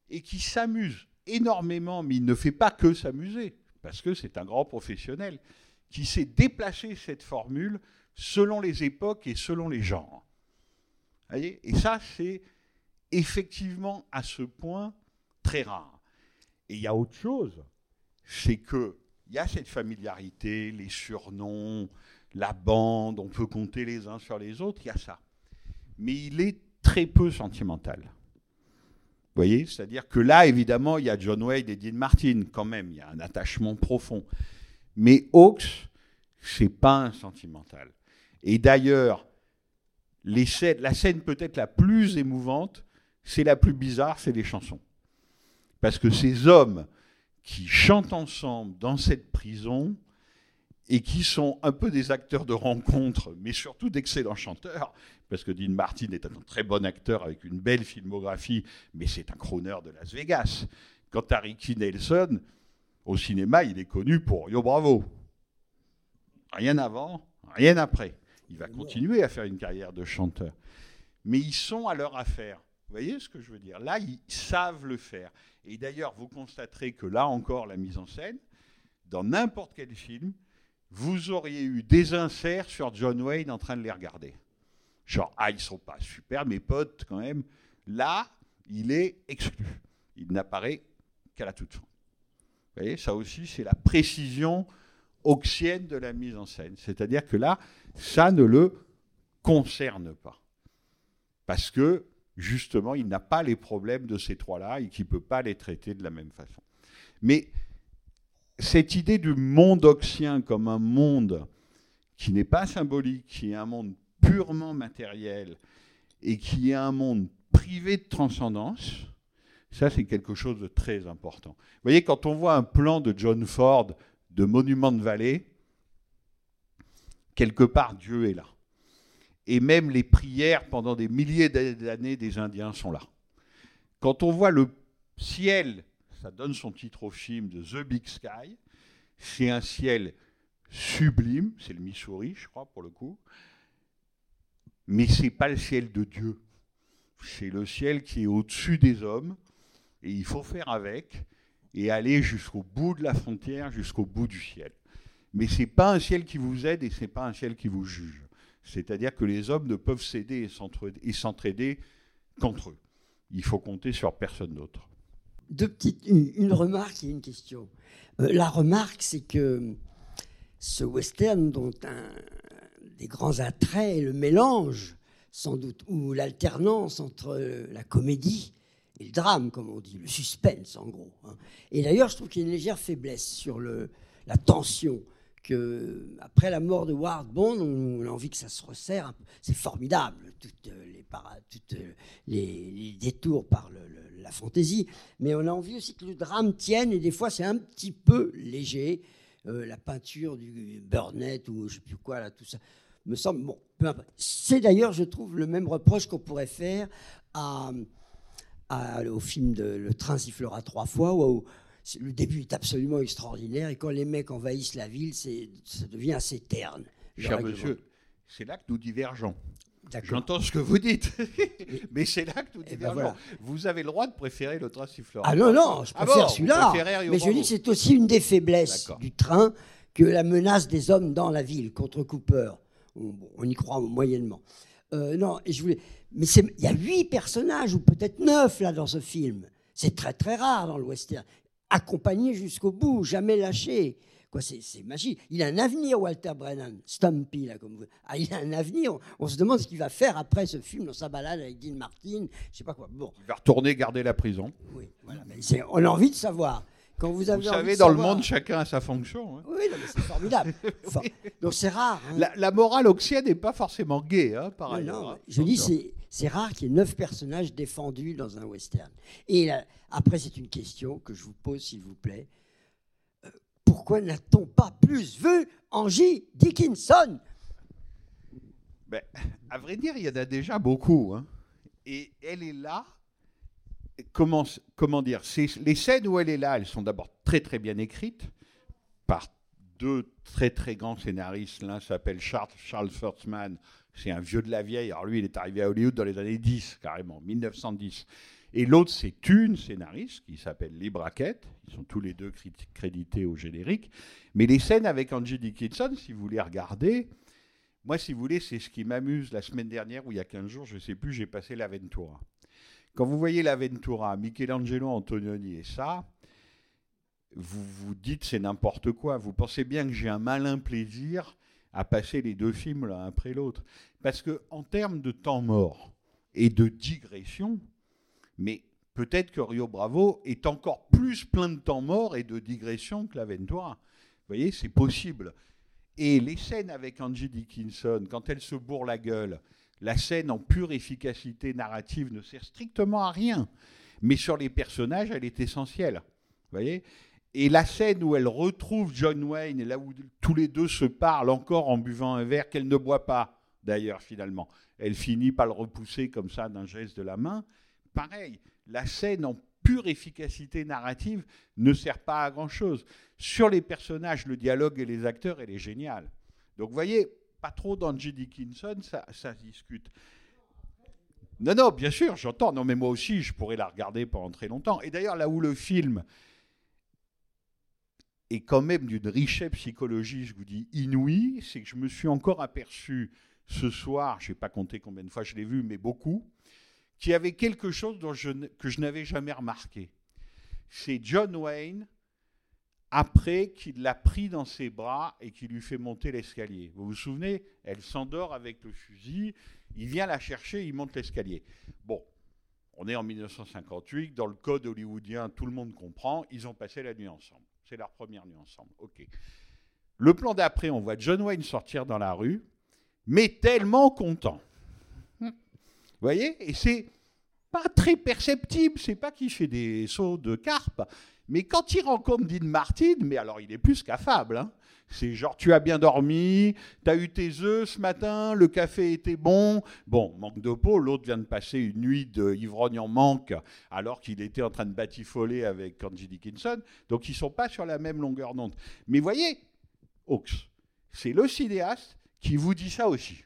Speaker 8: et qui s'amuse énormément, mais il ne fait pas que s'amuser, parce que c'est un grand professionnel, qui sait déplacer cette formule selon les époques et selon les genres. Voyez et ça, c'est effectivement à ce point très rare. Et il y a autre chose, c'est que il y a cette familiarité, les surnoms, la bande, on peut compter les uns sur les autres, il y a ça. Mais il est très peu sentimental. Vous voyez C'est-à-dire que là, évidemment, il y a John Wayne et Dean Martin, quand même, il y a un attachement profond. Mais Hawks, c'est pas un sentimental. Et d'ailleurs, la scène peut-être la plus émouvante, c'est la plus bizarre, c'est les chansons. Parce que ces hommes qui chantent ensemble dans cette prison et qui sont un peu des acteurs de rencontre, mais surtout d'excellents chanteurs, parce que Dean Martin est un très bon acteur avec une belle filmographie, mais c'est un crooner de Las Vegas. Quant à Ricky Nelson, au cinéma, il est connu pour Yo Bravo. Rien avant, rien après. Il va continuer à faire une carrière de chanteur. Mais ils sont à leur affaire. Vous voyez ce que je veux dire? Là, ils savent le faire. Et d'ailleurs, vous constaterez que là encore, la mise en scène, dans n'importe quel film, vous auriez eu des inserts sur John Wayne en train de les regarder. Genre, ah, ils sont pas super, mes potes, quand même. Là, il est exclu. Il n'apparaît qu'à la toute fin. Vous voyez, ça aussi, c'est la précision oxienne de la mise en scène. C'est-à-dire que là, ça ne le concerne pas. Parce que, justement, il n'a pas les problèmes de ces trois-là et qu'il ne peut pas les traiter de la même façon. Mais cette idée du monde oxien comme un monde qui n'est pas symbolique, qui est un monde purement matériel et qui est un monde privé de transcendance, ça c'est quelque chose de très important. Vous voyez, quand on voit un plan de John Ford de monument de vallée, quelque part Dieu est là. Et même les prières pendant des milliers d'années des Indiens sont là. Quand on voit le ciel, ça donne son titre au film de The Big Sky, c'est un ciel sublime, c'est le Missouri, je crois, pour le coup, mais ce n'est pas le ciel de Dieu. C'est le ciel qui est au-dessus des hommes, et il faut faire avec, et aller jusqu'au bout de la frontière, jusqu'au bout du ciel. Mais ce n'est pas un ciel qui vous aide et ce n'est pas un ciel qui vous juge. C'est-à-dire que les hommes ne peuvent s'aider et s'entraider qu'entre eux. Il faut compter sur personne d'autre.
Speaker 13: Une, remarque et une question. Euh, la remarque, c'est que ce western, dont un des grands attraits est le mélange, sans doute, ou l'alternance entre la comédie et le drame, comme on dit, le suspense en gros. Hein. Et d'ailleurs, je trouve qu'il y a une légère faiblesse sur la tension. Que après la mort de Ward Bond, on, a envie que ça se resserre. C'est formidable, toutes les, toutes les, détours par la fantaisie, mais on a envie aussi que le drame tienne. Et des fois, c'est un petit peu léger. Euh, la peinture du Burnett ou je sais plus quoi là, tout ça me semble bon. C'est d'ailleurs, je trouve, le même reproche qu'on pourrait faire au film de Le train sifflera trois fois, où, le début est absolument extraordinaire, et quand les mecs envahissent la ville, ça devient assez terne.
Speaker 8: Cher monsieur, c'est là que nous divergeons. J'entends ce que vous dites, mais c'est là que tout
Speaker 13: Eh ben voilà.
Speaker 8: Vous avez le droit de préférer le train siffleur.
Speaker 13: Ah non, non, je
Speaker 8: Ah
Speaker 13: préfère
Speaker 8: bon,
Speaker 13: celui-là. Mais je dis que c'est aussi une des faiblesses du train que la menace des hommes dans la ville contre Cooper. On, y croit moyennement. Euh, non, et je voulais. Mais il y a huit personnages, ou peut-être neuf, là, dans ce film. C'est très, très rare dans le western. Accompagné jusqu'au bout, jamais lâché. Quoi, c'est, c'est magique. Il a un avenir, Walter Brennan. Stumpy, là, comme vous. Ah, il a un avenir. On, on se demande ce qu'il va faire après ce film dans sa balade avec Dean Martin. Je sais pas quoi. Bon,
Speaker 8: Il va retourner garder la prison.
Speaker 13: voilà, mais c'est- on a envie de savoir. Quand vous avez
Speaker 8: Vous savez, dans le monde, chacun a sa fonction. hein.
Speaker 13: Oui, c'est formidable. Enfin, donc c'est rare. hein.
Speaker 8: La, la morale oxienne n'est pas forcément gay, hein, par
Speaker 13: Non,
Speaker 8: ailleurs.
Speaker 13: non, je dis,
Speaker 8: Attention.
Speaker 13: c'est, c'est rare qu'il y ait neuf personnages défendus dans un western. Et là, après, c'est une question que je vous pose, s'il vous plaît. Euh, pourquoi n'a-t-on pas plus vu Angie Dickinson?
Speaker 8: Ben, à vrai dire, il y en a déjà beaucoup. hein. Et elle est là. Comment, dire Les scènes où elle est là, elles sont d'abord très très bien écrites par deux très très grands scénaristes. L'un s'appelle Charles, Charles Kurtzman, c'est un vieux de la vieille. Alors lui, il est arrivé à Hollywood dans les années 10, carrément, 1910. Et l'autre, c'est une scénariste qui s'appelle Lee Brackett. Ils sont tous les deux crédités au générique. Mais les scènes avec Angie Dickinson, si vous les regardez, moi, si vous voulez, c'est ce qui m'amuse. La semaine dernière, ou il y a 15 jours, je ne sais plus, j'ai passé l'Aventura. Quand vous voyez l'Aventura, Michelangelo Antonioni et ça, vous vous dites c'est n'importe quoi. Vous pensez bien que j'ai un malin plaisir à passer les deux films l'un après l'autre. Parce que en termes de temps mort et de digression, mais peut-être que Rio Bravo est encore plus plein de temps mort et de digression que l'Aventura. Vous voyez, c'est possible. Et les scènes avec Angie Dickinson, quand elle se bourre la gueule, la scène en pure efficacité narrative ne sert strictement à rien. Mais sur les personnages, elle est essentielle. Vous voyez Et la scène où elle retrouve John Wayne, là où tous les deux se parlent encore en buvant un verre qu'elle ne boit pas, d'ailleurs, finalement. Elle finit par le repousser comme ça d'un geste de la main. Pareil, la scène en pure efficacité narrative ne sert pas à grand-chose. Sur les personnages, le dialogue et les acteurs, elle est géniale. Donc, vous voyez, pas trop d'Angie Dickinson, ça, ça se discute. Non, non, bien sûr, j'entends. Non, mais moi aussi, je pourrais la regarder pendant très longtemps. Et d'ailleurs, là où le film est quand même d'une richesse psychologique, je vous dis, inouïe, c'est que je me suis encore aperçu ce soir, je n'ai pas compté combien de fois je l'ai vu, mais beaucoup, qu'il y avait quelque chose que je n'avais jamais remarqué. C'est John Wayne, après qu'il l'a pris dans ses bras et qu'il lui fait monter l'escalier. Vous vous souvenez? Elle s'endort avec le fusil, il vient la chercher, il monte l'escalier. Bon, on est en 1958, dans le code hollywoodien, tout le monde comprend, ils ont passé la nuit ensemble. C'est leur première nuit ensemble. OK. Le plan d'après, on voit John Wayne sortir dans la rue, mais tellement content. Vous voyez Et c'est pas très perceptible, c'est pas qu'il fait des sauts de carpe, mais quand il rencontre Dean Martin, mais alors il est plus qu'affable. hein. C'est genre, tu as bien dormi, tu as eu tes œufs ce matin, le café était bon. Bon, manque de peau, l'autre vient de passer une nuit de ivrogne en manque alors qu'il était en train de batifoler avec Angie Dickinson. Donc ils sont pas sur la même longueur d'onde. Mais voyez, Hawks, c'est le cinéaste qui vous dit ça aussi.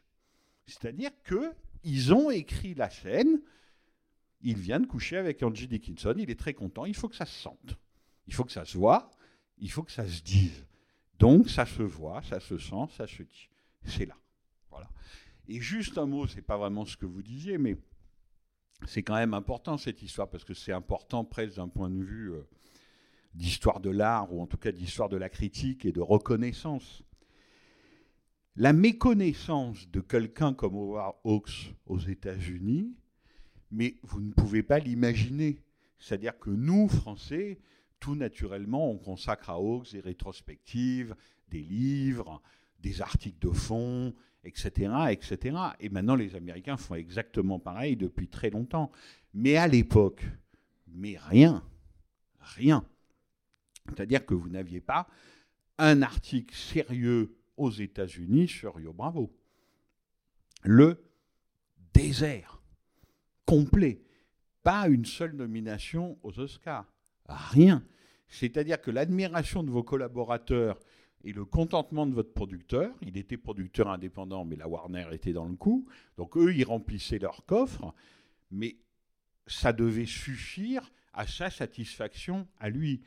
Speaker 8: C'est-à-dire que ils ont écrit la scène, il vient de coucher avec Angie Dickinson, il est très content, il faut que ça se sente. Il faut que ça se voit, il faut que ça se dise. Donc ça se voit, ça se sent, ça se dit. C'est là. Voilà. Et juste un mot, c'est pas vraiment ce que vous disiez, mais c'est quand même important cette histoire parce que c'est important presque d'un point de vue euh, d'histoire de l'art ou en tout cas d'histoire de la critique et de reconnaissance. La méconnaissance de quelqu'un comme Howard Hawks aux États-Unis, mais vous ne pouvez pas l'imaginer. C'est-à-dire que nous, Français, tout naturellement, on consacre à Hawks des rétrospectives, des livres, des articles de fond, etc., etc. Et maintenant, les Américains font exactement pareil depuis très longtemps. Mais à l'époque, mais rien, rien. C'est-à-dire que vous n'aviez pas un article sérieux aux États-Unis sur Rio Bravo. Le désert complet. Pas une seule nomination aux Oscars. Rien. C'est-à-dire que l'admiration de vos collaborateurs et le contentement de votre producteur. Il était producteur indépendant, mais la Warner était dans le coup. Donc eux, ils remplissaient leur coffre, mais ça devait suffire à sa satisfaction à lui.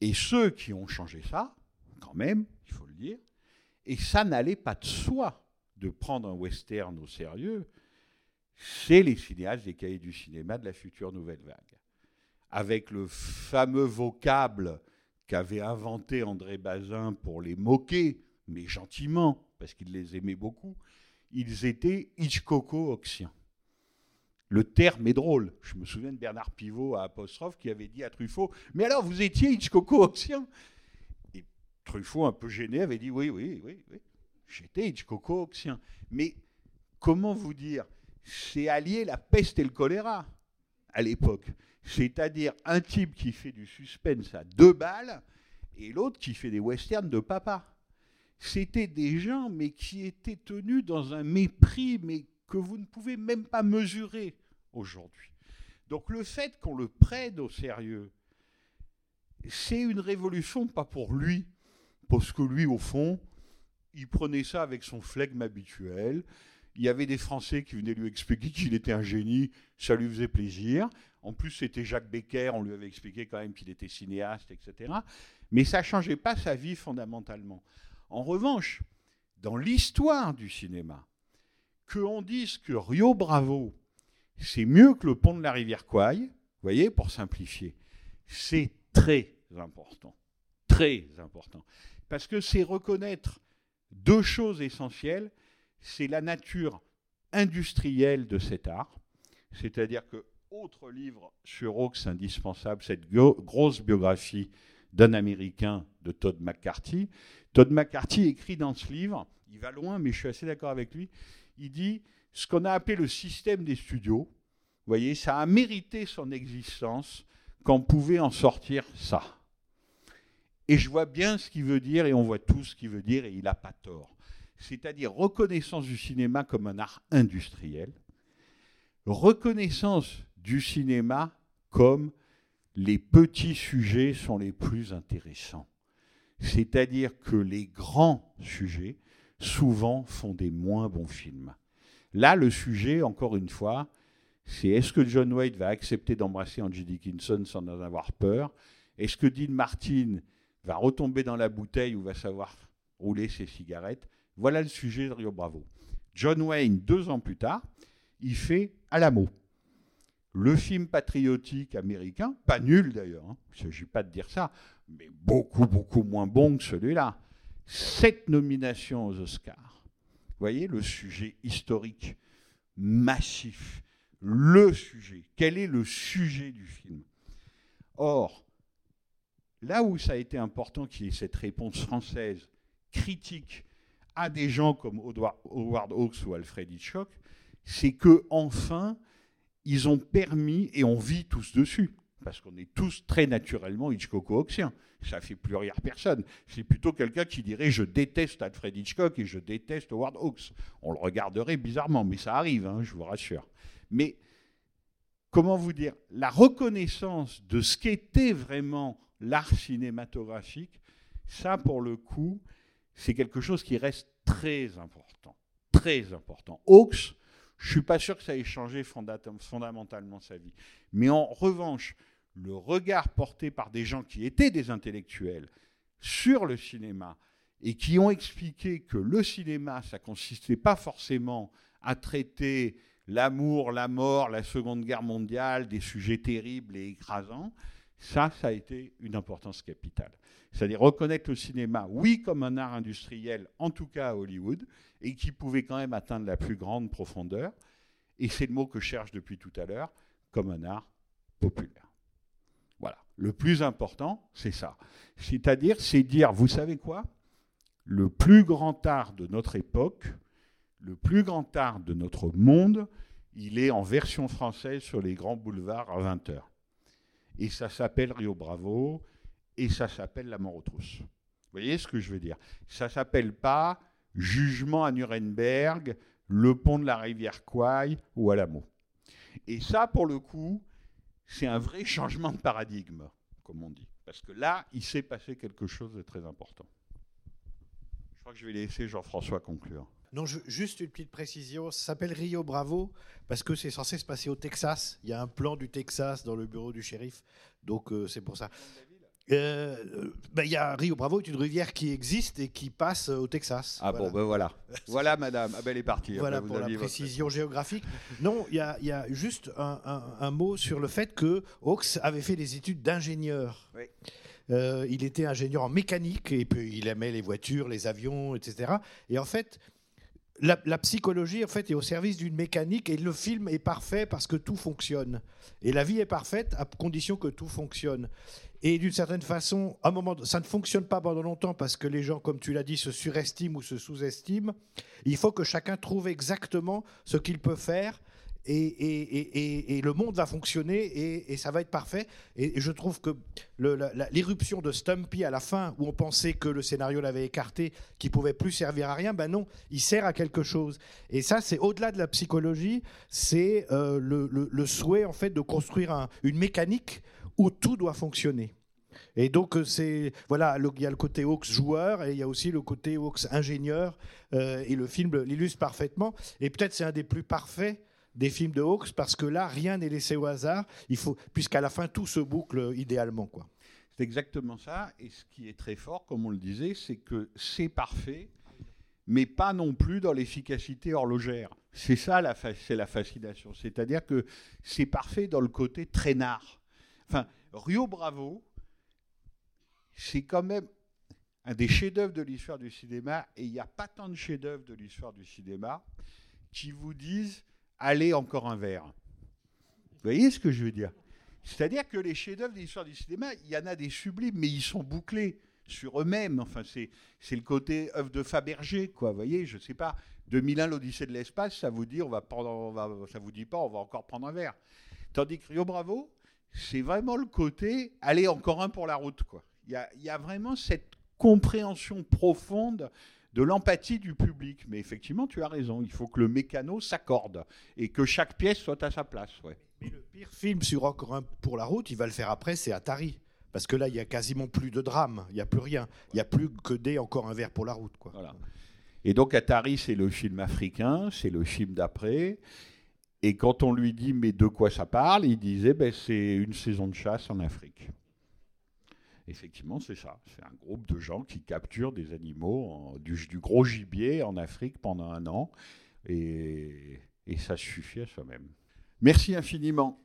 Speaker 8: Et ceux qui ont changé ça, quand même, il faut le dire, et ça n'allait pas de soi de prendre un western au sérieux, c'est les cinéastes des cahiers du cinéma de la future nouvelle vague. Avec le fameux vocable qu'avait inventé André Bazin pour les moquer, mais gentiment, parce qu'il les aimait beaucoup, ils étaient Hitchcocko-oxiens. Le terme est drôle. Je me souviens de Bernard Pivot à Apostrophe qui avait dit à Truffaut Mais alors, vous étiez Hitchcocko-oxien Et Truffaut, un peu gêné, avait dit Oui, oui, oui, oui. J'étais Hitchcocko-oxien. Mais comment vous dire C'est allier la peste et le choléra à l'époque. C'est-à-dire un type qui fait du suspense à deux balles et l'autre qui fait des westerns de papa. C'était des gens, mais qui étaient tenus dans un mépris, mais que vous ne pouvez même pas mesurer aujourd'hui. Donc le fait qu'on le prenne au sérieux, c'est une révolution, pas pour lui, parce que lui, au fond, il prenait ça avec son flegme habituel. Il y avait des Français qui venaient lui expliquer qu'il était un génie, ça lui faisait plaisir. En plus, c'était Jacques Becker, on lui avait expliqué quand même qu'il était cinéaste, etc. Mais ça ne changeait pas sa vie fondamentalement. En revanche, dans l'histoire du cinéma, qu'on dise que Rio Bravo, c'est mieux que le pont de la rivière Kouai, voyez, pour simplifier, c'est très important. Très important. Parce que c'est reconnaître deux choses essentielles. C'est la nature industrielle de cet art, c'est-à-dire que autre livre sur Hawks indispensable, cette grosse biographie d'un Américain de Todd McCarthy. Todd McCarthy écrit dans ce livre, il va loin, mais je suis assez d'accord avec lui, il dit ce qu'on a appelé le système des studios, vous voyez, ça a mérité son existence qu'on pouvait en sortir ça. Et je vois bien ce qu'il veut dire, et on voit tout ce qu'il veut dire, et il n'a pas tort. C'est-à-dire reconnaissance du cinéma comme un art industriel, reconnaissance du cinéma comme les petits sujets sont les plus intéressants. C'est-à-dire que les grands sujets, souvent, font des moins bons films. Là, le sujet, encore une fois, c'est est-ce que John Wayne va accepter d'embrasser Angie Dickinson sans en avoir peur? Est-ce que Dean Martin va retomber dans la bouteille ou va savoir rouler ses cigarettes Voilà le sujet de Rio Bravo. John Wayne, deux ans plus tard, il fait Alamo le film patriotique américain, pas nul d'ailleurs, hein, il ne s'agit pas de dire ça, mais beaucoup, beaucoup moins bon que celui-là. Sept nominations aux Oscars. Vous voyez le sujet historique, massif, le sujet. Quel est le sujet du film? Or, là où ça a été important qu'il y ait cette réponse française critique à des gens comme Howard Hawks ou Alfred Hitchcock, c'est que enfin ils ont permis, et on vit tous dessus, parce qu'on est tous très naturellement Hitchcocko-Oxiens. Ça fait plus rire personne. C'est plutôt quelqu'un qui dirait je déteste Alfred Hitchcock et je déteste Howard Hawks. On le regarderait bizarrement, mais ça arrive, hein, je vous rassure. Mais comment vous dire La reconnaissance de ce qu'était vraiment l'art cinématographique, ça pour le coup, c'est quelque chose qui reste très important. Très important. Hawks, je ne suis pas sûr que ça ait changé fondamentalement sa vie. Mais en revanche, le regard porté par des gens qui étaient des intellectuels sur le cinéma et qui ont expliqué que le cinéma, ça consistait pas forcément à traiter l'amour, la mort, la Seconde Guerre mondiale, des sujets terribles et écrasants, ça, ça a été une importance capitale. C'est-à-dire reconnaître le cinéma, oui, comme un art industriel, en tout cas à Hollywood, et qui pouvait quand même atteindre la plus grande profondeur, et c'est le mot que je cherche depuis tout à l'heure, comme un art populaire. Voilà. Le plus important, c'est ça. C'est-à-dire, c'est dire, vous savez quoi? Le plus grand art de notre époque, le plus grand art de notre monde, il est en version française sur les grands boulevards à 20h. Et ça s'appelle Rio Bravo, et ça s'appelle La mort aux trousses. Vous voyez ce que je veux dire? Ça s'appelle pas Jugement à Nuremberg, Le pont de la rivière Kwai ou Alamo. Et ça, pour le coup, c'est un vrai changement de paradigme, comme on dit. Parce que là, il s'est passé quelque chose de très important. crois que je vais laisser Jean-François conclure.
Speaker 14: Non, je- juste une petite précision. Ça s'appelle Rio Bravo parce que c'est censé se passer au Texas. Il y a un plan du Texas dans le bureau du shérif. Donc, euh, c'est pour ça. Euh, euh, ben, y a Rio Bravo est une rivière qui existe et qui passe au Texas.
Speaker 8: Ah bon, ben voilà. Voilà, madame. Ah ben, elle est partie.
Speaker 14: Voilà pour la
Speaker 8: votre-
Speaker 14: précision géographique. Non, il y a, il y a juste un, un- un mot sur le fait que Hawks avait fait des études d'ingénieur.
Speaker 8: Oui.
Speaker 14: Euh, il était ingénieur en mécanique et puis il aimait les voitures, les avions, etc. Et en fait, la, psychologie en fait est au service d'une mécanique et le film est parfait parce que tout fonctionne. Et la vie est parfaite à condition que tout fonctionne. Et d'une certaine façon, un moment, ça ne fonctionne pas pendant longtemps parce que les gens, comme tu l'as dit, se surestiment ou se sous-estiment. Il faut que chacun trouve exactement ce qu'il peut faire. Et, le monde va fonctionner et, ça va être parfait. Et, je trouve que l'irruption de Stumpy à la fin, où on pensait que le scénario l'avait écarté, qu'il pouvait plus servir à rien, ben non, il sert à quelque chose. Et ça, c'est au-delà de la psychologie, c'est euh, le, souhait en fait de construire un- une mécanique où tout doit fonctionner. Et donc, euh, c'est voilà, il y a le côté Hawks joueur et il y a aussi le côté Hawks ingénieur. euh, et le film l'illustre parfaitement. Et peut-être c'est un des plus parfaits des films de Hawks parce que là, rien n'est laissé au hasard. Il faut, puisqu'à la fin, tout se boucle idéalement, quoi.
Speaker 8: C'est exactement ça. Et ce qui est très fort, comme on le disait, c'est que c'est parfait, mais pas non plus dans l'efficacité horlogère. C'est ça, c'est la fascination. C'est-à-dire que c'est parfait dans le côté traînard. Enfin, Rio Bravo, c'est quand même un des chefs-d'œuvre de l'histoire du cinéma, et il n'y a pas tant de chefs-d'œuvre de l'histoire du cinéma qui vous disent allez encore un verre. Vous voyez ce que je veux dire? C'est-à-dire que les chefs-d'œuvre de l'histoire du cinéma, il y en a des sublimes, mais ils sont bouclés sur eux-mêmes. Enfin, c'est c'est le côté œuvre de Fabergé, quoi. Vous voyez, je sais pas. 2001, l'Odyssée de l'espace, ça vous dit, on va prendre, ça vous dit pas, on va encore prendre un verre. Tandis que Rio Bravo, c'est vraiment le côté, allez, encore un pour la route, quoi. Il y a, il y a vraiment cette compréhension profonde de l'empathie du public. Mais effectivement, tu as raison, il faut que le mécano s'accorde et que chaque pièce soit à sa place. Ouais.
Speaker 14: Mais le pire film sur Encore un pour la route, il va le faire après, c'est Atari. Parce que là, il y a quasiment plus de drame, il n'y a plus rien. Il n'y a plus que des Encore un verre pour la route, quoi.
Speaker 8: Voilà. Et donc Atari, c'est le film africain, c'est le film d'après. Et quand on lui dit mais de quoi ça parle, il disait ben, c'est une saison de chasse en Afrique. Effectivement, c'est ça. C'est un groupe de gens qui capturent des animaux, du, gros gibier en Afrique pendant un an. Et ça suffit à soi-même. Merci infiniment.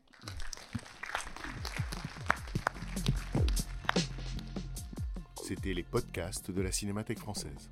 Speaker 5: C'était les podcasts de la Cinémathèque française.